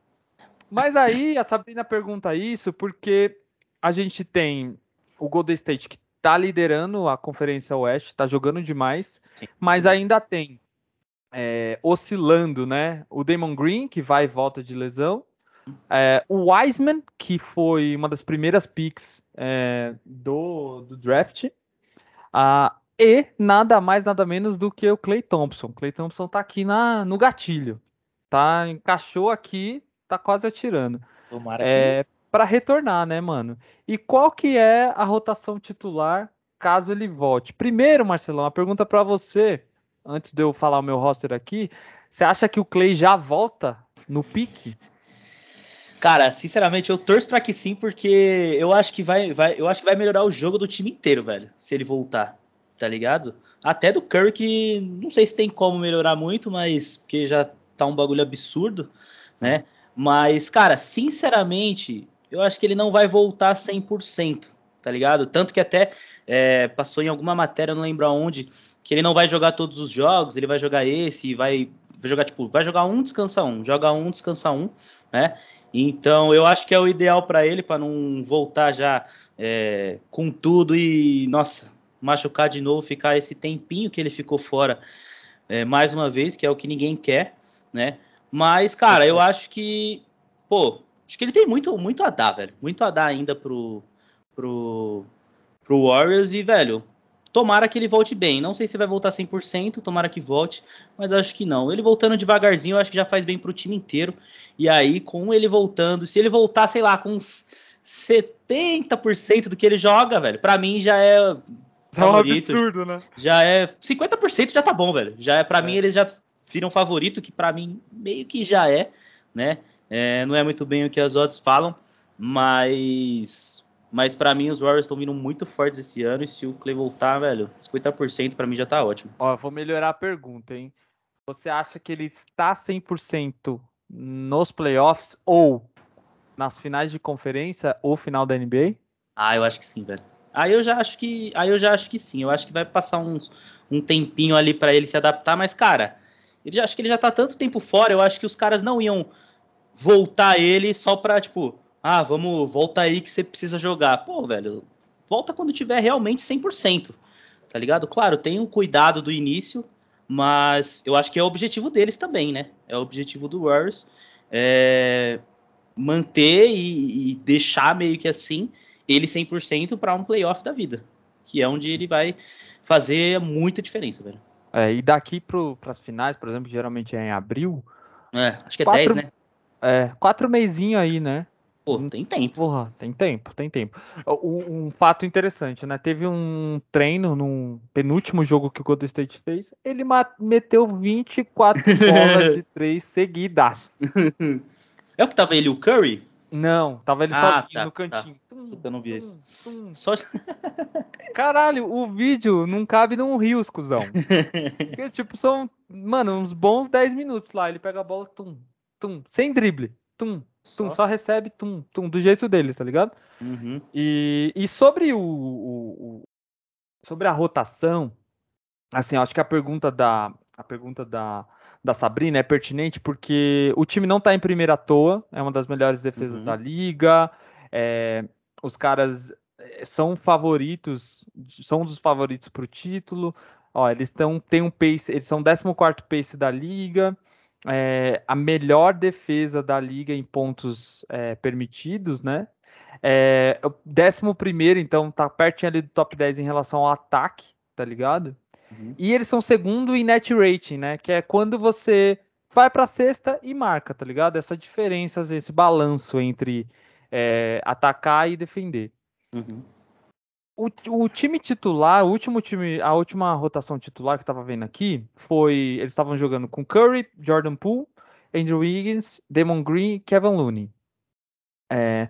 Mas aí a Sabrina pergunta isso porque a gente tem o Golden State que tá liderando a Conferência Oeste, tá jogando demais, mas ainda tem é, oscilando, né? O Damon Green, que vai e volta de lesão. é, o Wiseman, que foi uma das primeiras picks é, do, do draft. ah, e nada mais, nada menos do que o Clay Thompson. Clay Thompson tá aqui na, no gatilho. Tá? Encaixou aqui, tá quase atirando. Tomara que. Para retornar, né, mano? E qual que é a rotação titular caso ele volte? Primeiro, Marcelão, a pergunta para você, antes de eu falar o meu roster aqui, você acha que o Clay já volta no pique? Cara, sinceramente, eu torço para que sim, porque eu acho que vai, vai, eu acho que vai melhorar o jogo do time inteiro, velho, se ele voltar, tá ligado? Até do Curry que não sei se tem como melhorar muito, mas porque já tá um bagulho absurdo, né? Mas, cara, sinceramente, eu acho que ele não vai voltar 100%, tá ligado? Tanto que até é, passou em alguma matéria, não lembro aonde, que ele não vai jogar todos os jogos, ele vai jogar esse, vai, vai jogar tipo, vai jogar um, descansa um, joga um, descansa um, né? Então eu acho que é o ideal para ele para não voltar já é, com tudo e nossa machucar de novo, ficar esse tempinho que ele ficou fora é, mais uma vez, que é o que ninguém quer, né? Mas cara, eu acho que pô, acho que ele tem muito muito a dar, velho, muito a dar ainda pro pro pro Warriors e velho, Tomara que ele volte bem. Não sei se vai voltar 100%, tomara que volte, mas acho que não. Ele voltando devagarzinho, eu acho que já faz bem pro time inteiro. E aí, com ele voltando, se ele voltar, sei lá, com uns 70% do que ele joga, velho, para mim já é Tá um absurdo, né? Já é 50% já tá bom, velho. Já é para é. mim eles já viram favorito, que para mim meio que já é, né? É, não é muito bem o que as odds falam, mas mas para mim os Warriors estão vindo muito fortes esse ano e se o Clay voltar, velho, 50% para mim já tá ótimo. Ó, eu vou melhorar a pergunta, hein? Você acha que ele está 100% nos playoffs ou nas finais de conferência ou final da NBA? Ah, eu acho que sim, velho. Aí eu já acho que, aí eu já acho que sim. Eu acho que vai passar um, um tempinho ali para ele se adaptar, mas cara, ele já, acho que ele já tá tanto tempo fora, eu acho que os caras não iam voltar ele só pra, tipo, ah, vamos, volta aí que você precisa jogar. Pô, velho, volta quando tiver realmente 100%, tá ligado? Claro, tem o cuidado do início, mas eu acho que é o objetivo deles também, né? É o objetivo do Warriors é manter e, e deixar meio que assim ele 100% para um playoff da vida, que é onde ele vai fazer muita diferença, velho. É, e daqui para as finais, por exemplo, geralmente é em abril. É, acho que é quatro, 10, né? É, quatro meizinho aí, né? Pô, tem tempo. Porra, tem tempo, tem tempo. Um, um, fato interessante, né? Teve um treino no penúltimo jogo que o Golden State fez. Ele meteu 24 bolas de três seguidas. É o que tava ele, o Curry? Não, tava ele ah, sozinho tá, no tá. cantinho. Tá. Tum, eu não vi esse. Só... Caralho, o vídeo não cabe num rio, cuzão. Porque, tipo, são, mano, uns bons 10 minutos lá. Ele pega a bola, tum, tum, sem drible, tum, Tum, só recebe tum, tum, do jeito dele, tá ligado? Uhum. E, e sobre o, o, o, sobre a rotação, assim, acho que a pergunta da a pergunta da, da Sabrina é pertinente porque o time não tá em primeira à toa, é uma das melhores defesas uhum. da liga, é, os caras é, são favoritos, são um dos favoritos para o título. Ó, eles estão tem um pace, eles são 14 pace da liga é, a melhor defesa da liga em pontos é, permitidos, né? É, décimo primeiro, então tá pertinho ali do top 10 em relação ao ataque, tá ligado? Uhum. E eles são segundo em net rating, né? Que é quando você vai pra sexta e marca, tá ligado? Essa diferença, esse balanço entre é, atacar e defender. Uhum. O, o, time titular, o último time, a última rotação titular que eu tava vendo aqui foi. Eles estavam jogando com Curry, Jordan Poole, Andrew Wiggins, Damon Green Kevin Looney. É,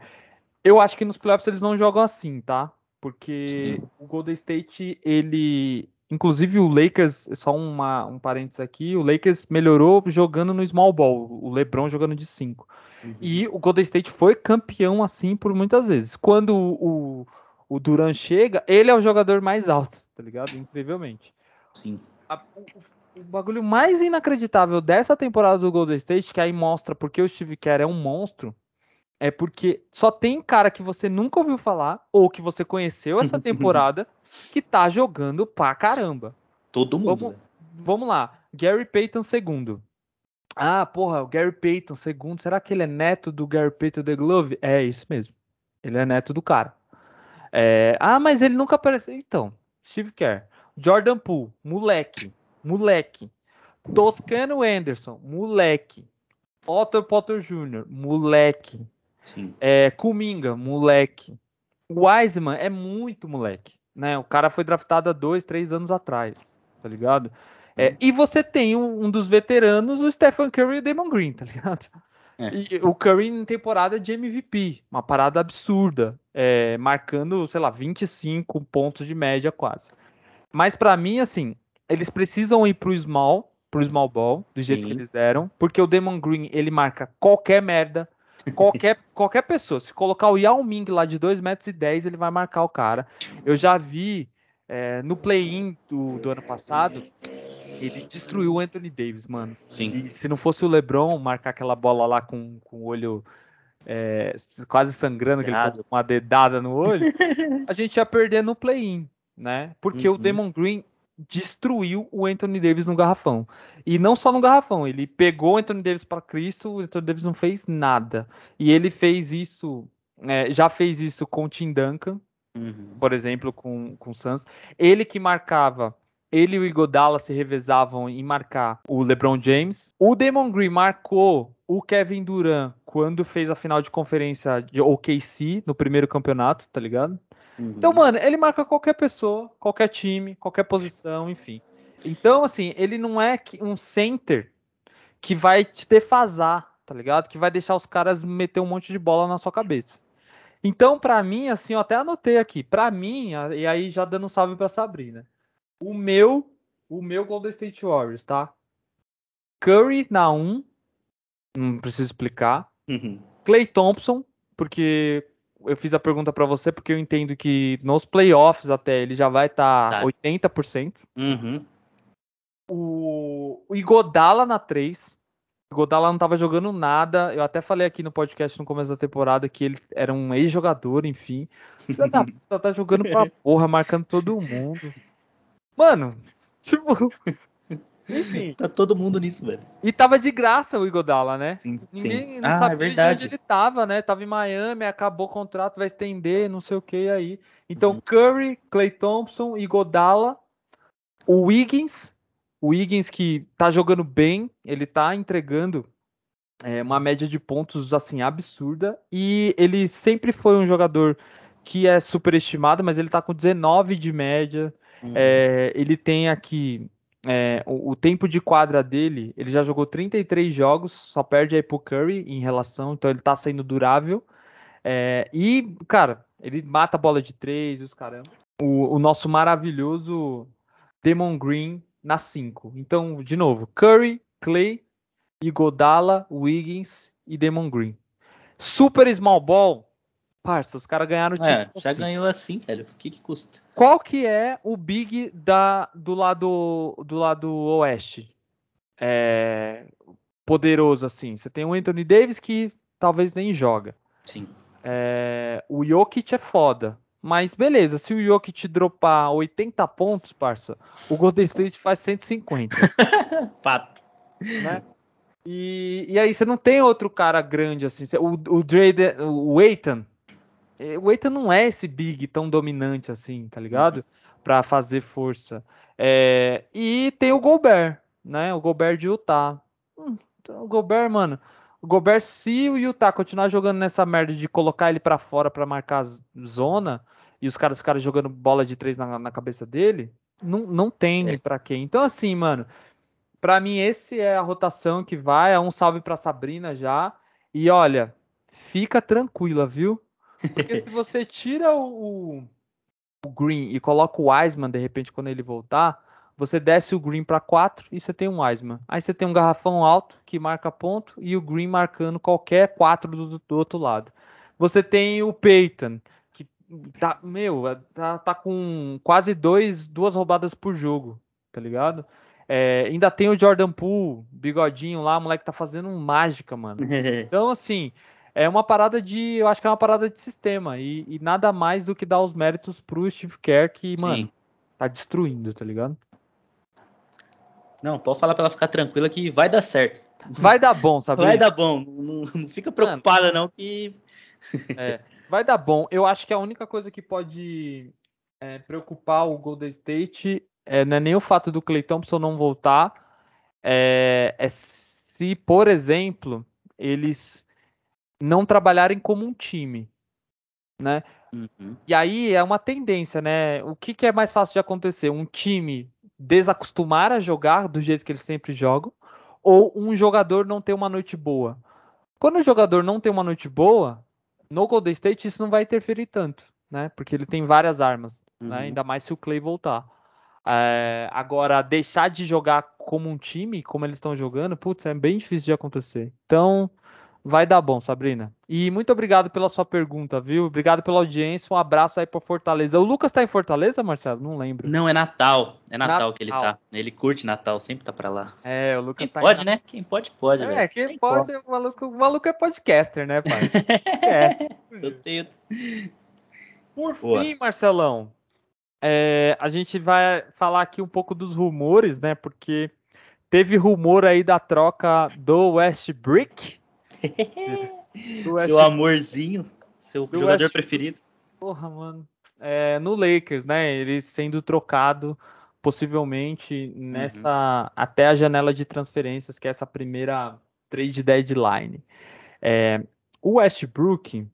eu acho que nos playoffs eles não jogam assim, tá? Porque Sim. o Golden State, ele. Inclusive o Lakers, só uma, um parênteses aqui, o Lakers melhorou jogando no small ball, o LeBron jogando de 5. Uhum. E o Golden State foi campeão assim por muitas vezes. Quando o, o Duran chega, ele é o jogador mais alto, tá ligado? Incrivelmente. Sim. A, o, o, bagulho mais inacreditável dessa temporada do Golden State, que aí mostra porque o Steve Kerr é um monstro, é porque só tem cara que você nunca ouviu falar, ou que você conheceu essa temporada, que tá jogando pra caramba. Todo mundo. Vamos, né? vamos lá. Gary Payton segundo. Ah, porra, o Gary Payton segundo. Será que ele é neto do Gary Payton The Glove? É isso mesmo. Ele é neto do cara. É, ah, mas ele nunca apareceu. Então, Steve Kerr. Jordan Poole, moleque. Moleque. Toscano Anderson, moleque. Otto Potter Jr., moleque. Sim. É, Kuminga, moleque. Wiseman é muito moleque, né? O cara foi draftado há dois, três anos atrás, tá ligado? É, e você tem um, um, dos veteranos, o Stephen Curry e o Damon Green, tá ligado? É. E, o Curry em temporada de MVP, uma parada absurda, é, marcando, sei lá, 25 pontos de média quase. Mas para mim, assim, eles precisam ir pro small, pro small ball, do jeito Sim. que eles eram, porque o Damon Green, ele marca qualquer merda, qualquer, qualquer pessoa. Se colocar o Yao Ming lá de 2 metros e 10, ele vai marcar o cara. Eu já vi é, no play-in do, do ano passado, ele destruiu o Anthony Davis, mano. Sim. E se não fosse o LeBron marcar aquela bola lá com, com o olho é, quase sangrando, que ele com uma dedada no olho, a gente ia perder no play-in né? Porque uhum. o Damon Green destruiu o Anthony Davis no garrafão. E não só no garrafão, ele pegou o Anthony Davis para Cristo, o Anthony Davis não fez nada. E ele fez isso, é, já fez isso com o Tim Duncan, uhum. por exemplo, com, com o Suns. Ele que marcava, ele e o Igodala se revezavam em marcar o LeBron James. O Damon Green marcou o Kevin Durant quando fez a final de conferência de OKC no primeiro campeonato, tá ligado? Uhum. Então, mano, ele marca qualquer pessoa, qualquer time, qualquer posição, enfim. Então, assim, ele não é um center que vai te defasar, tá ligado? Que vai deixar os caras meter um monte de bola na sua cabeça. Então, para mim, assim, eu até anotei aqui, para mim, e aí já dando um salve pra Sabrina. O meu, o meu Golden State Warriors, tá? Curry na 1, não preciso explicar. Uhum. Clay Thompson, porque eu fiz a pergunta para você porque eu entendo que nos playoffs até ele já vai estar tá, tá. 80%. Uhum. O, o Igodala na 3. O Igodala não tava jogando nada. Eu até falei aqui no podcast no começo da temporada que ele era um ex-jogador, enfim. tá, tá jogando pra porra, marcando todo mundo. Mano, tipo, enfim. tá todo mundo nisso, velho. E tava de graça o Igodala, né? Sim, Ninguém sim. não ah, sabia é verdade. onde ele tava, né? Tava em Miami, acabou o contrato, vai estender, não sei o que aí. Então, uhum. Curry, Clay Thompson, Igodala, o Wiggins, o Wiggins que tá jogando bem, ele tá entregando é, uma média de pontos assim absurda e ele sempre foi um jogador que é superestimado, mas ele tá com 19 de média. É, ele tem aqui é, o, o, tempo de quadra dele, ele já jogou 33 jogos, só perde aí pro Curry em relação, então ele tá sendo durável. É, e, cara, ele mata a bola de três, os caramba. O, o nosso maravilhoso Demon Green na 5. Então, de novo, Curry, Clay, Igodala, Wiggins e Demon Green. Super Small Ball, Parça, os caras ganharam É, já assim. ganhou assim, velho. O que, que custa? Qual que é o big da, do lado do lado oeste? É, poderoso assim. Você tem o Anthony Davis que talvez nem joga. Sim. É, o Jokic é foda. Mas beleza, se o Jokic dropar 80 pontos, parça, o Golden State faz 150. Fato. Né? E, e aí você não tem outro cara grande assim. O, o, Drade, o Aiton, o Eita não é esse big tão dominante assim, tá ligado? Para fazer força. É, e tem o Gobert, né? O Gobert de Utah. Hum, então, o Gobert, mano. O Gobert, se o Utah continuar jogando nessa merda de colocar ele para fora para marcar zona e os caras, caras jogando bola de três na, na cabeça dele, não, não tem para quem. Então, assim, mano, para mim, esse é a rotação que vai. É um salve pra Sabrina já. E olha, fica tranquila, viu? Porque se você tira o, o Green e coloca o Wiseman, de repente, quando ele voltar, você desce o Green para 4 e você tem um Wiseman. Aí você tem um garrafão alto que marca ponto e o Green marcando qualquer 4 do, do outro lado. Você tem o Peyton, que tá, meu, tá, tá com quase dois, duas roubadas por jogo, tá ligado? É, ainda tem o Jordan Poole, bigodinho lá, o moleque tá fazendo mágica, mano. Então, assim, é uma parada de. Eu acho que é uma parada de sistema. E, e nada mais do que dar os méritos pro Steve Kerr, que, Sim. mano, tá destruindo, tá ligado? Não, pode falar pra ela ficar tranquila que vai dar certo. Vai dar bom, sabe? Vai dar bom. Não, não fica preocupada, não, que. é, vai dar bom. Eu acho que a única coisa que pode é, preocupar o Golden State é, não é nem o fato do Clay Thompson não voltar, é, é se, por exemplo, eles não trabalharem como um time, né? Uhum. E aí é uma tendência, né? O que, que é mais fácil de acontecer? Um time desacostumar a jogar do jeito que eles sempre jogam, ou um jogador não ter uma noite boa. Quando o jogador não tem uma noite boa, no Golden State isso não vai interferir tanto, né? Porque ele tem várias armas, né? uhum. né? ainda mais se o Clay voltar. É, agora, deixar de jogar como um time, como eles estão jogando, putz, é bem difícil de acontecer. Então, Vai dar bom, Sabrina. E muito obrigado pela sua pergunta, viu? Obrigado pela audiência. Um abraço aí para Fortaleza. O Lucas tá em Fortaleza, Marcelo? Não lembro. Não, é Natal. É Natal, Natal. que ele tá. Ele curte Natal, sempre tá para lá. É, o Lucas quem tá pode, né? Quem pode, pode. É, velho. quem, quem pode, pode. O, maluco, o maluco é podcaster, né, pai? é. Eu tenho. Por Boa. fim, Marcelão, é, a gente vai falar aqui um pouco dos rumores, né? Porque teve rumor aí da troca do Westbrook seu amorzinho, seu do jogador West... preferido. Porra, mano. É, no Lakers, né? Ele sendo trocado possivelmente nessa uhum. até a janela de transferências, que é essa primeira trade deadline. É, o Westbrook,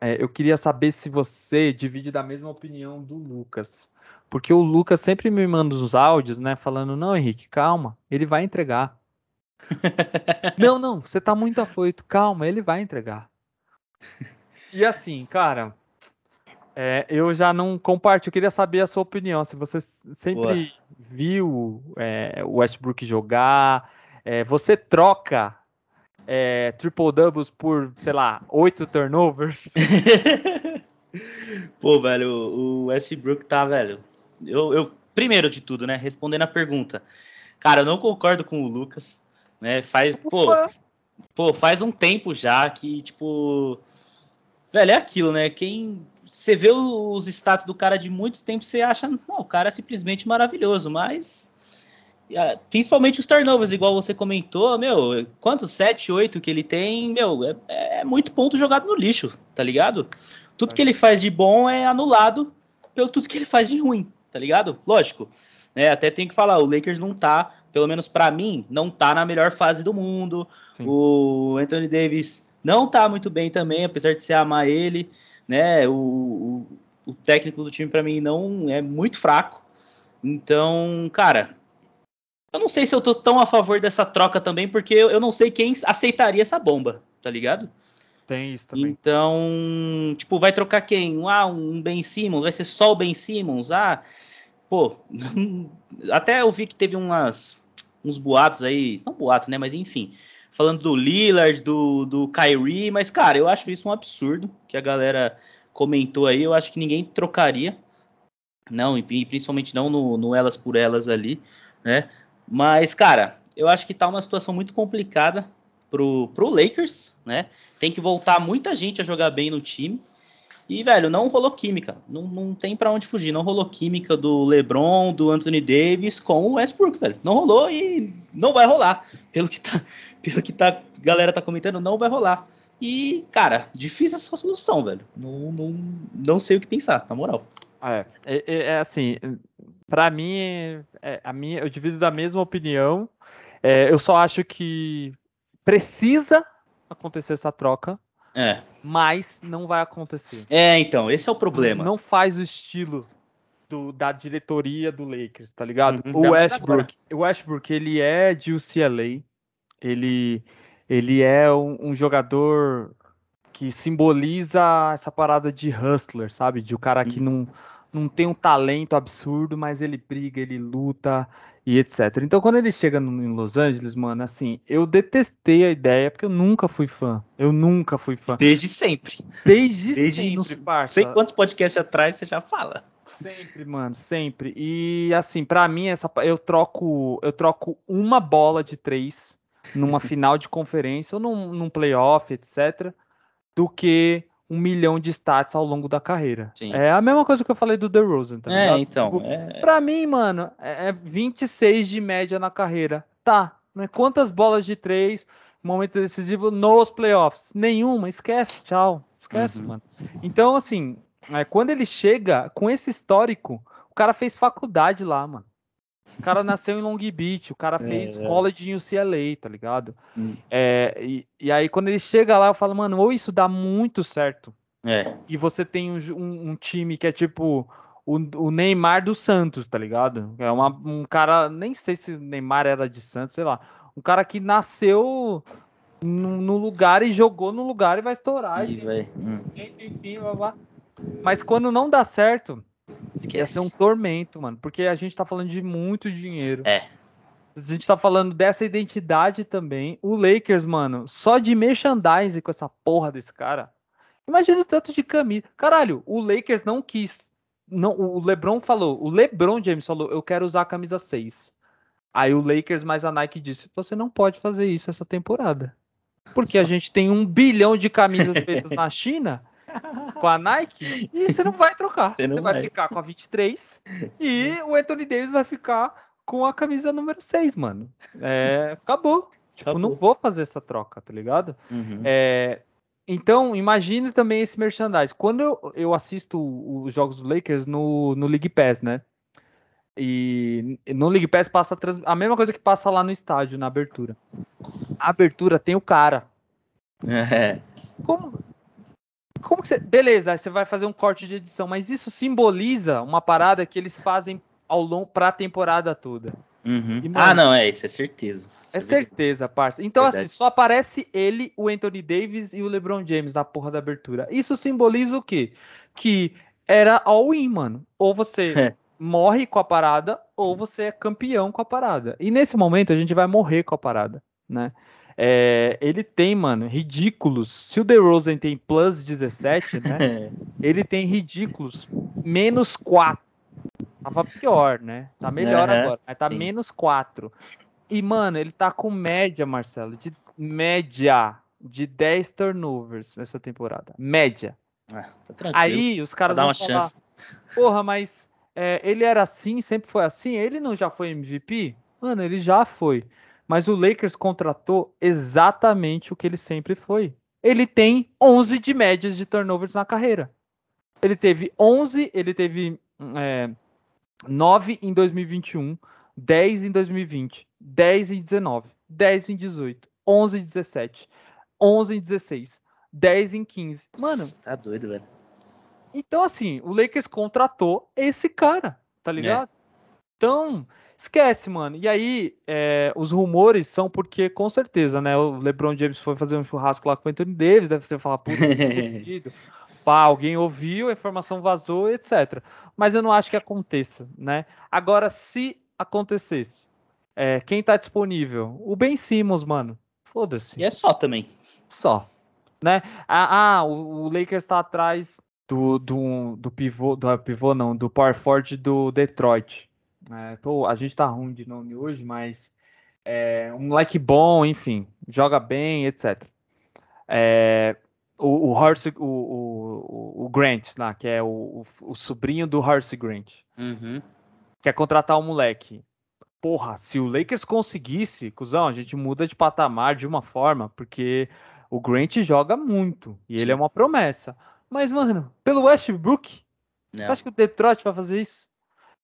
é, eu queria saber se você divide da mesma opinião do Lucas. Porque o Lucas sempre me manda os áudios, né? Falando, não, Henrique, calma, ele vai entregar não, não, você tá muito afoito. Calma, ele vai entregar. E assim, cara, é, eu já não compartilho. Eu queria saber a sua opinião. Se você sempre Boa. viu é, o Westbrook jogar, é, você troca é, triple doubles por, sei lá, oito turnovers? Pô, velho, o Westbrook tá, velho. Eu, eu, primeiro de tudo, né, respondendo a pergunta, cara, eu não concordo com o Lucas né? Faz, pô, pô, faz um tempo já que, tipo, velho, é aquilo, né? Quem você vê os status do cara de muito tempo, você acha, não, o cara é simplesmente maravilhoso, mas principalmente os turnovers, igual você comentou, meu, quantos 7, 8 que ele tem, meu, é, é muito ponto jogado no lixo, tá ligado? Tudo que ele faz de bom é anulado pelo tudo que ele faz de ruim, tá ligado? Lógico, né? Até tem que falar, o Lakers não tá pelo menos para mim, não tá na melhor fase do mundo. Sim. O Anthony Davis não tá muito bem também, apesar de se amar ele, né? O, o, o técnico do time para mim não é muito fraco. Então, cara, eu não sei se eu tô tão a favor dessa troca também, porque eu, eu não sei quem aceitaria essa bomba, tá ligado? Tem isso também. Então, tipo, vai trocar quem? Ah, um Ben Simmons, vai ser só o Ben Simmons? Ah, pô, até eu vi que teve umas uns boatos aí, não boato, né, mas enfim, falando do Lillard, do, do Kyrie, mas cara, eu acho isso um absurdo que a galera comentou aí, eu acho que ninguém trocaria, não, e principalmente não no, no elas por elas ali, né, mas cara, eu acho que tá uma situação muito complicada pro, pro Lakers, né, tem que voltar muita gente a jogar bem no time, e, velho, não rolou química. Não, não tem para onde fugir. Não rolou química do LeBron, do Anthony Davis com o Westbrook, velho. Não rolou e não vai rolar. Pelo que tá, pelo que tá, galera tá comentando, não vai rolar. E, cara, difícil essa solução, velho. Não, não, não sei o que pensar, na moral. É, é, é, é assim, para mim, é, a minha, eu divido da mesma opinião. É, eu só acho que precisa acontecer essa troca é. Mas não vai acontecer. É, então, esse é o problema. Não, faz o estilo do, da diretoria do Lakers, tá ligado? Uhum, o Westbrook, o Westbrook, ele é de UCLA. Ele, ele é um, um, jogador que simboliza essa parada de hustler, sabe? De o um cara que uhum. não, não tem um talento absurdo, mas ele briga, ele luta, e etc. Então, quando ele chega em Los Angeles, mano, assim, eu detestei a ideia, porque eu nunca fui fã. Eu nunca fui fã. Desde sempre. Desde, Desde sempre, parça. Sei quantos podcasts atrás você já fala. Sempre, mano, sempre. E assim, para mim essa eu troco, eu troco uma bola de três numa final de conferência ou num, num playoff, etc, do que um milhão de stats ao longo da carreira. Sim. É a mesma coisa que eu falei do The Rosen, tá É, então. Tipo, é... Pra mim, mano, é 26 de média na carreira. Tá, né? Quantas bolas de três, momento decisivo nos playoffs? Nenhuma, esquece, tchau. Esquece, uhum. mano. Então, assim, é, quando ele chega com esse histórico, o cara fez faculdade lá, mano. O cara nasceu em Long Beach, o cara fez É, college em UCLA, tá ligado? Hum. É, e, e aí quando ele chega lá, eu falo, mano, ou isso dá muito certo, É. e você tem um, um- um time que é tipo o, o Neymar do Santos, tá ligado? É uma- um cara, nem sei se o Neymar era de Santos, sei lá. Um cara que nasceu no, no lugar e jogou no lugar e vai estourar. E E, vai. Hum. enfim, blá, blá. Mas quando não dá certo, ia Esquece. ser um tormento, mano. Porque a gente tá falando de muito dinheiro. É. A gente tá falando dessa identidade também. O Lakers, mano, só de merchandising com essa porra desse cara. Imagina o tanto de camisa. Caralho, o Lakers não quis. Não, o LeBron falou, o LeBron James falou, eu quero usar a camisa 6. Aí o Lakers mais a Nike disse, você não pode fazer isso essa temporada. Porque a gente tem um bilhão de camisas feitas na China com a Nike e você não vai trocar. Você Você, vai, vai. ficar com a 23 e o Anthony Davis vai ficar com a camisa número 6, mano. É, acabou. Tipo, Acabou. não vou fazer essa troca, tá ligado? Uhum. É, então, imagine também esse merchandise. Quando eu, eu assisto os jogos do Lakers no, no League Pass, né? E no League Pass passa a, trans- a mesma coisa que passa lá no estádio, na abertura. A abertura tem o cara. É. Como, como que você. Beleza, aí você vai fazer um corte de edição, mas isso simboliza uma parada que eles fazem ao longo pra temporada toda. Uhum. E, mano, ah, não, é, isso é certeza. Isso É verdade. certeza, parça. Então, Verdade. assim, só aparece ele, o Anthony Davis e o LeBron James na porra da abertura. Isso simboliza o quê? Que era all-in, mano. Ou você É. morre com a parada, ou você é campeão com a parada. E nesse momento a gente vai morrer com a parada, né? É, ele tem, mano, ridículos. Se o DeRozan tem plus 17, né? É. Ele tem ridículos menos 4. Tava pior, né? Tá melhor Aham, agora, mas tá sim. menos 4. E, mano, ele tá com média, Marcelo, de média de 10 turnovers nessa temporada. Média. Ah, tá. Aí os caras vão uma falar, chance. porra, mas é, ele era assim, sempre foi assim? Ele não já foi MVP? Mano, ele já foi. Mas o Lakers contratou exatamente o que ele sempre foi. Ele tem 11 de médias de turnovers na carreira. Ele teve 11, ele teve é, 9 em 2021, 10 em 2020, 10 em 19, 10 em 18, 11 em 17, 11 em 16, 10 em 15. Mano, Tá doido, velho. então, assim, o Lakers contratou esse cara, tá ligado? Então, esquece, mano. E aí, é, os rumores são porque, com certeza, né? O LeBron James foi fazer um churrasco lá com o Anthony Davis, deve ser falar, puta. Pá, alguém ouviu, a informação vazou, etc. Mas eu não acho que aconteça, né? Agora, se acontecesse, é, quem tá disponível? O Ben Simmons, mano. Foda-se E é só também. só, né? Ah, ah, o, o Lakers está atrás do, do, do pivô, do pivô não, do power forward do Detroit. É, tô- a gente tá ruim de nome hoje, mas é um moleque bom, enfim, joga bem, etc. É, o, o, Horace- o, o, o Grant lá, que é o, o, sobrinho do Horace Grant, Uhum. quer contratar o moleque. Porra, se o Lakers conseguisse, cuzão, a gente muda de patamar de uma forma, porque o Grant joga muito e ele é uma promessa. Mas, mano, pelo Westbrook, Não. você acha que o Detroit vai fazer isso?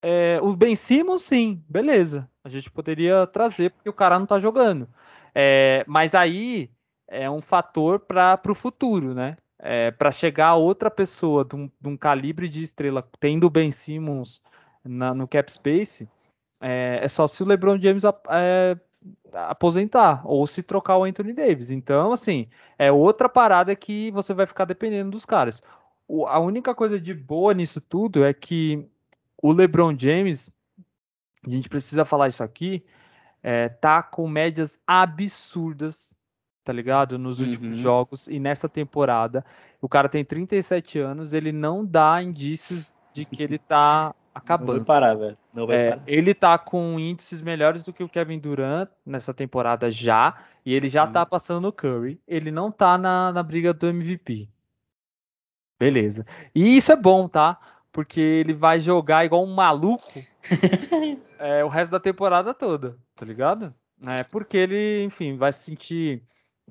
É, o Ben Simmons, sim, beleza. A gente poderia trazer porque o cara não tá jogando. É, mas aí é um fator para o futuro, né? É, para chegar outra pessoa de um, de um calibre de estrela, tendo o Ben Simmons na- no cap space, é, é só se o LeBron James ap- é, aposentar ou se trocar o Anthony Davis. Então, assim, é outra parada que você vai ficar dependendo dos caras. O- a única coisa de boa nisso tudo é que o LeBron James, a gente precisa falar isso aqui, é, tá com médias absurdas, tá ligado? Nos últimos Uhum. jogos e nessa temporada. O cara tem 37 anos, ele não dá indícios de que ele tá Não vai acabando. parar, velho. Não vai É, parar. ele tá com índices melhores do que o Kevin Durant nessa temporada já, e ele já Hum. tá passando o Curry. Ele não tá na, na briga do MVP. Beleza. E isso é bom, tá? Porque ele vai jogar igual um maluco é, o resto da temporada toda, tá ligado? É, porque ele, enfim, vai se sentir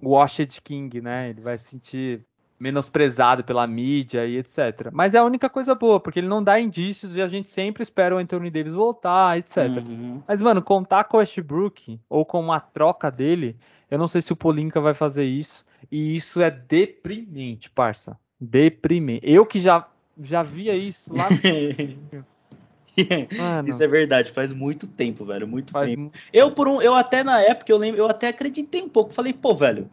Washed King, né? Ele vai se sentir menosprezado pela mídia e etc. Mas é a única coisa boa, porque ele não dá indícios e a gente sempre espera o Anthony Davis voltar, etc. Uhum. Mas, mano, contar com o Westbrook ou com uma troca dele, eu não sei se o Polinka vai fazer isso. E isso é deprimente, parça. Deprimente. Eu que já, já via isso lá. Mano, Isso é verdade, faz muito tempo, velho, muito tempo. Eu por um, eu até na época eu lembro, eu até acreditei um pouco, falei, pô, velho,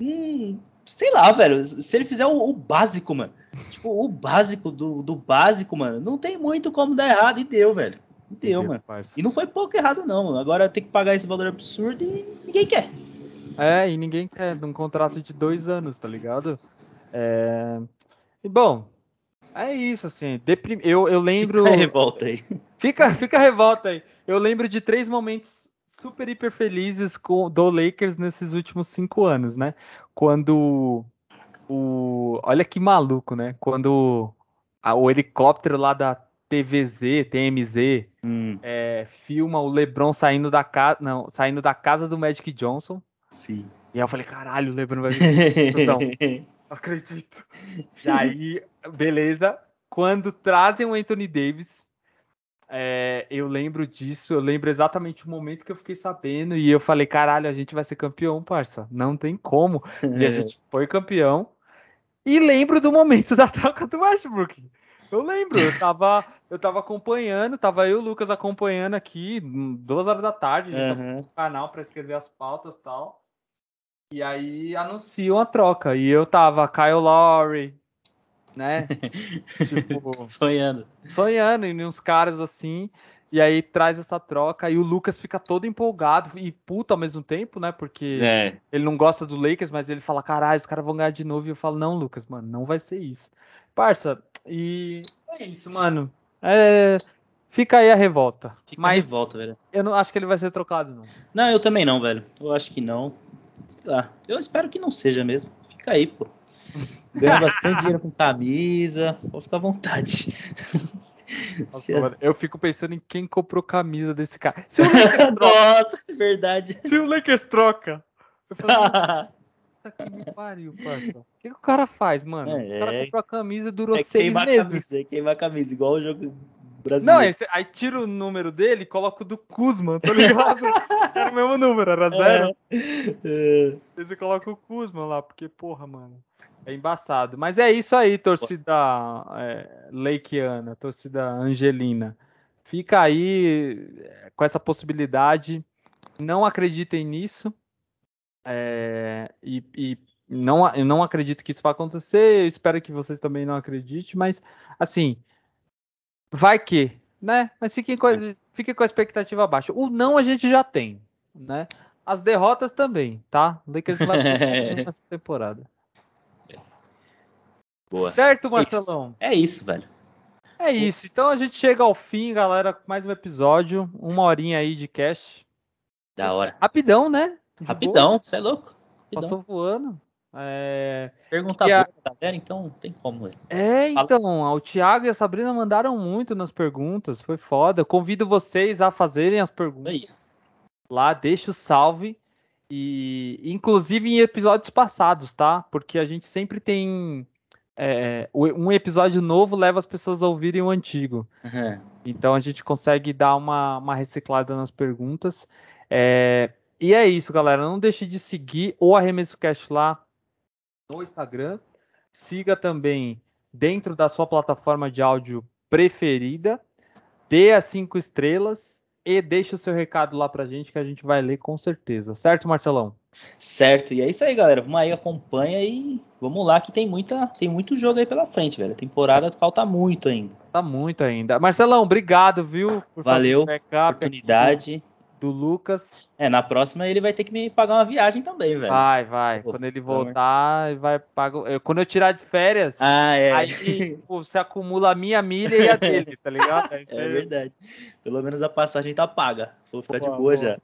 hum, sei lá, velho, se ele fizer o, o básico, mano, tipo, o básico do, do, básico, mano, não tem muito como dar errado e deu, velho. Deu, mano. E não foi pouco errado, não. Agora tem que pagar esse valor absurdo e ninguém quer. É, e ninguém quer um contrato de dois anos, tá ligado? É... E bom, é isso, assim. Deprim... Eu, eu lembro. Fica revolta aí. Fica, fica revolta aí. Eu lembro de três momentos super hiper felizes com, do Lakers nesses últimos cinco anos, né? Quando o. Olha que maluco, né? Quando a, o helicóptero lá da TVZ, TMZ, hum. é, filma o LeBron saindo da casa, não, saindo da casa do Magic Johnson. Sim. E aí eu falei, caralho, o LeBron vai vir. Acredito. E aí, beleza. Quando trazem o Anthony Davis, é, eu lembro disso, eu lembro exatamente o momento que eu fiquei sabendo e eu falei, caralho, a gente vai ser campeão, parça. Não tem como. E a gente foi campeão. E lembro do momento da troca do Westbrook. Eu lembro, eu tava, eu tava acompanhando, tava eu e o Lucas acompanhando aqui, duas horas da tarde, a gente uhum. no canal para escrever as pautas e tal. E aí anunciam a troca. E eu tava Kyle Lowry, né? tipo, sonhando. Sonhando, e uns caras assim. E aí traz essa troca e o Lucas fica todo empolgado e puto ao mesmo tempo, né? Porque é. ele não gosta do Lakers, mas ele fala, caralho, os caras vão ganhar de novo. E eu falo, não, Lucas, mano, não vai ser isso. Parça, e é isso, mano. É... Fica aí a revolta. Fica mas a revolta, velho. Eu não acho que ele vai ser trocado, não. Não, eu também não, velho. Eu acho que não. Sei Eu espero que não seja mesmo. Fica aí, pô. Ganha bastante dinheiro com camisa. Pode ficar à vontade. Nossa, mano, eu fico pensando em quem comprou camisa desse cara. Se o Lakers troca, Nossa, é verdade. Se o Lakers troca. Eu falo, que me pariu, parça. O que, que, o cara faz, mano? É, o cara comprou a camisa durou é seis meses. Camisa, é queimar a camisa, igual o jogo brasileiro. Não, esse, aí tira o número dele e coloca o do Kuzma, tá ligado? era o mesmo número, era zero. É. Aí você coloca o Kuzma lá, porque, porra, mano. É embaçado. Mas é isso aí, torcida é, Lakeana, torcida Angelina. Fica aí é, com essa possibilidade. Não acreditem nisso. É, e, e não, eu não acredito que isso vai acontecer. Eu espero que vocês também não acreditem. Mas, assim, vai que, né? Mas fiquem com, fiquem com a expectativa baixa. O não a gente já tem, né? As derrotas também, tá? O Lakers vai nessa temporada. Boa. Certo, Marcelão? É isso, velho. É isso. Então a gente chega ao fim, galera. Mais um episódio. Uma horinha aí de cast. Da hora. Rapidão, né? De Rapidão, você é louco. Rapidão. Passou voando. É... Pergunta boa a... galera, então tem como. É, então, o Thiago e a Sabrina mandaram muito nas perguntas, foi foda. Eu convido vocês a fazerem as perguntas. É lá, deixa o salve. E inclusive em episódios passados, tá? Porque a gente sempre tem é, um episódio novo leva as pessoas a ouvirem o antigo. Uhum. Então a gente consegue dar uma, uma reciclada nas perguntas. É, e é isso, galera. Não deixe de seguir o Arremesso Cast lá no Instagram. Siga também dentro da sua plataforma de áudio preferida. Dê as cinco estrelas e deixe o seu recado lá pra gente que a gente vai ler com certeza. Certo, Marcelão? Certo, e é isso aí, galera. Vamos aí, acompanha e vamos lá que tem muita, tem muito jogo aí pela frente, velho. A temporada falta muito ainda. Falta muito ainda. Marcelão, obrigado, viu? Valeu, oportunidade. Aqui do Lucas. É, na próxima ele vai ter que me pagar uma viagem também, velho. Vai, vai. Pô, quando ele voltar, ele vai pagar. Quando eu tirar de férias, ah, é. aí tipo, você acumula a minha milha e a dele, tá ligado? É, é verdade. Pelo menos a passagem tá paga. Vou ficar Pô, de boa já.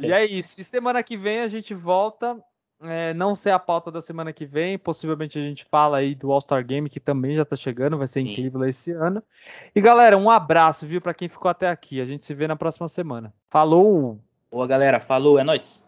E é isso. E semana que vem a gente volta. É, não sei a pauta da semana que vem. Possivelmente a gente fala aí do All-Star Game, que também já tá chegando. Vai ser Sim. incrível esse ano. E galera, um abraço, viu, para quem ficou até aqui. A gente se vê na próxima semana. Falou! Boa, galera. Falou, é nóis.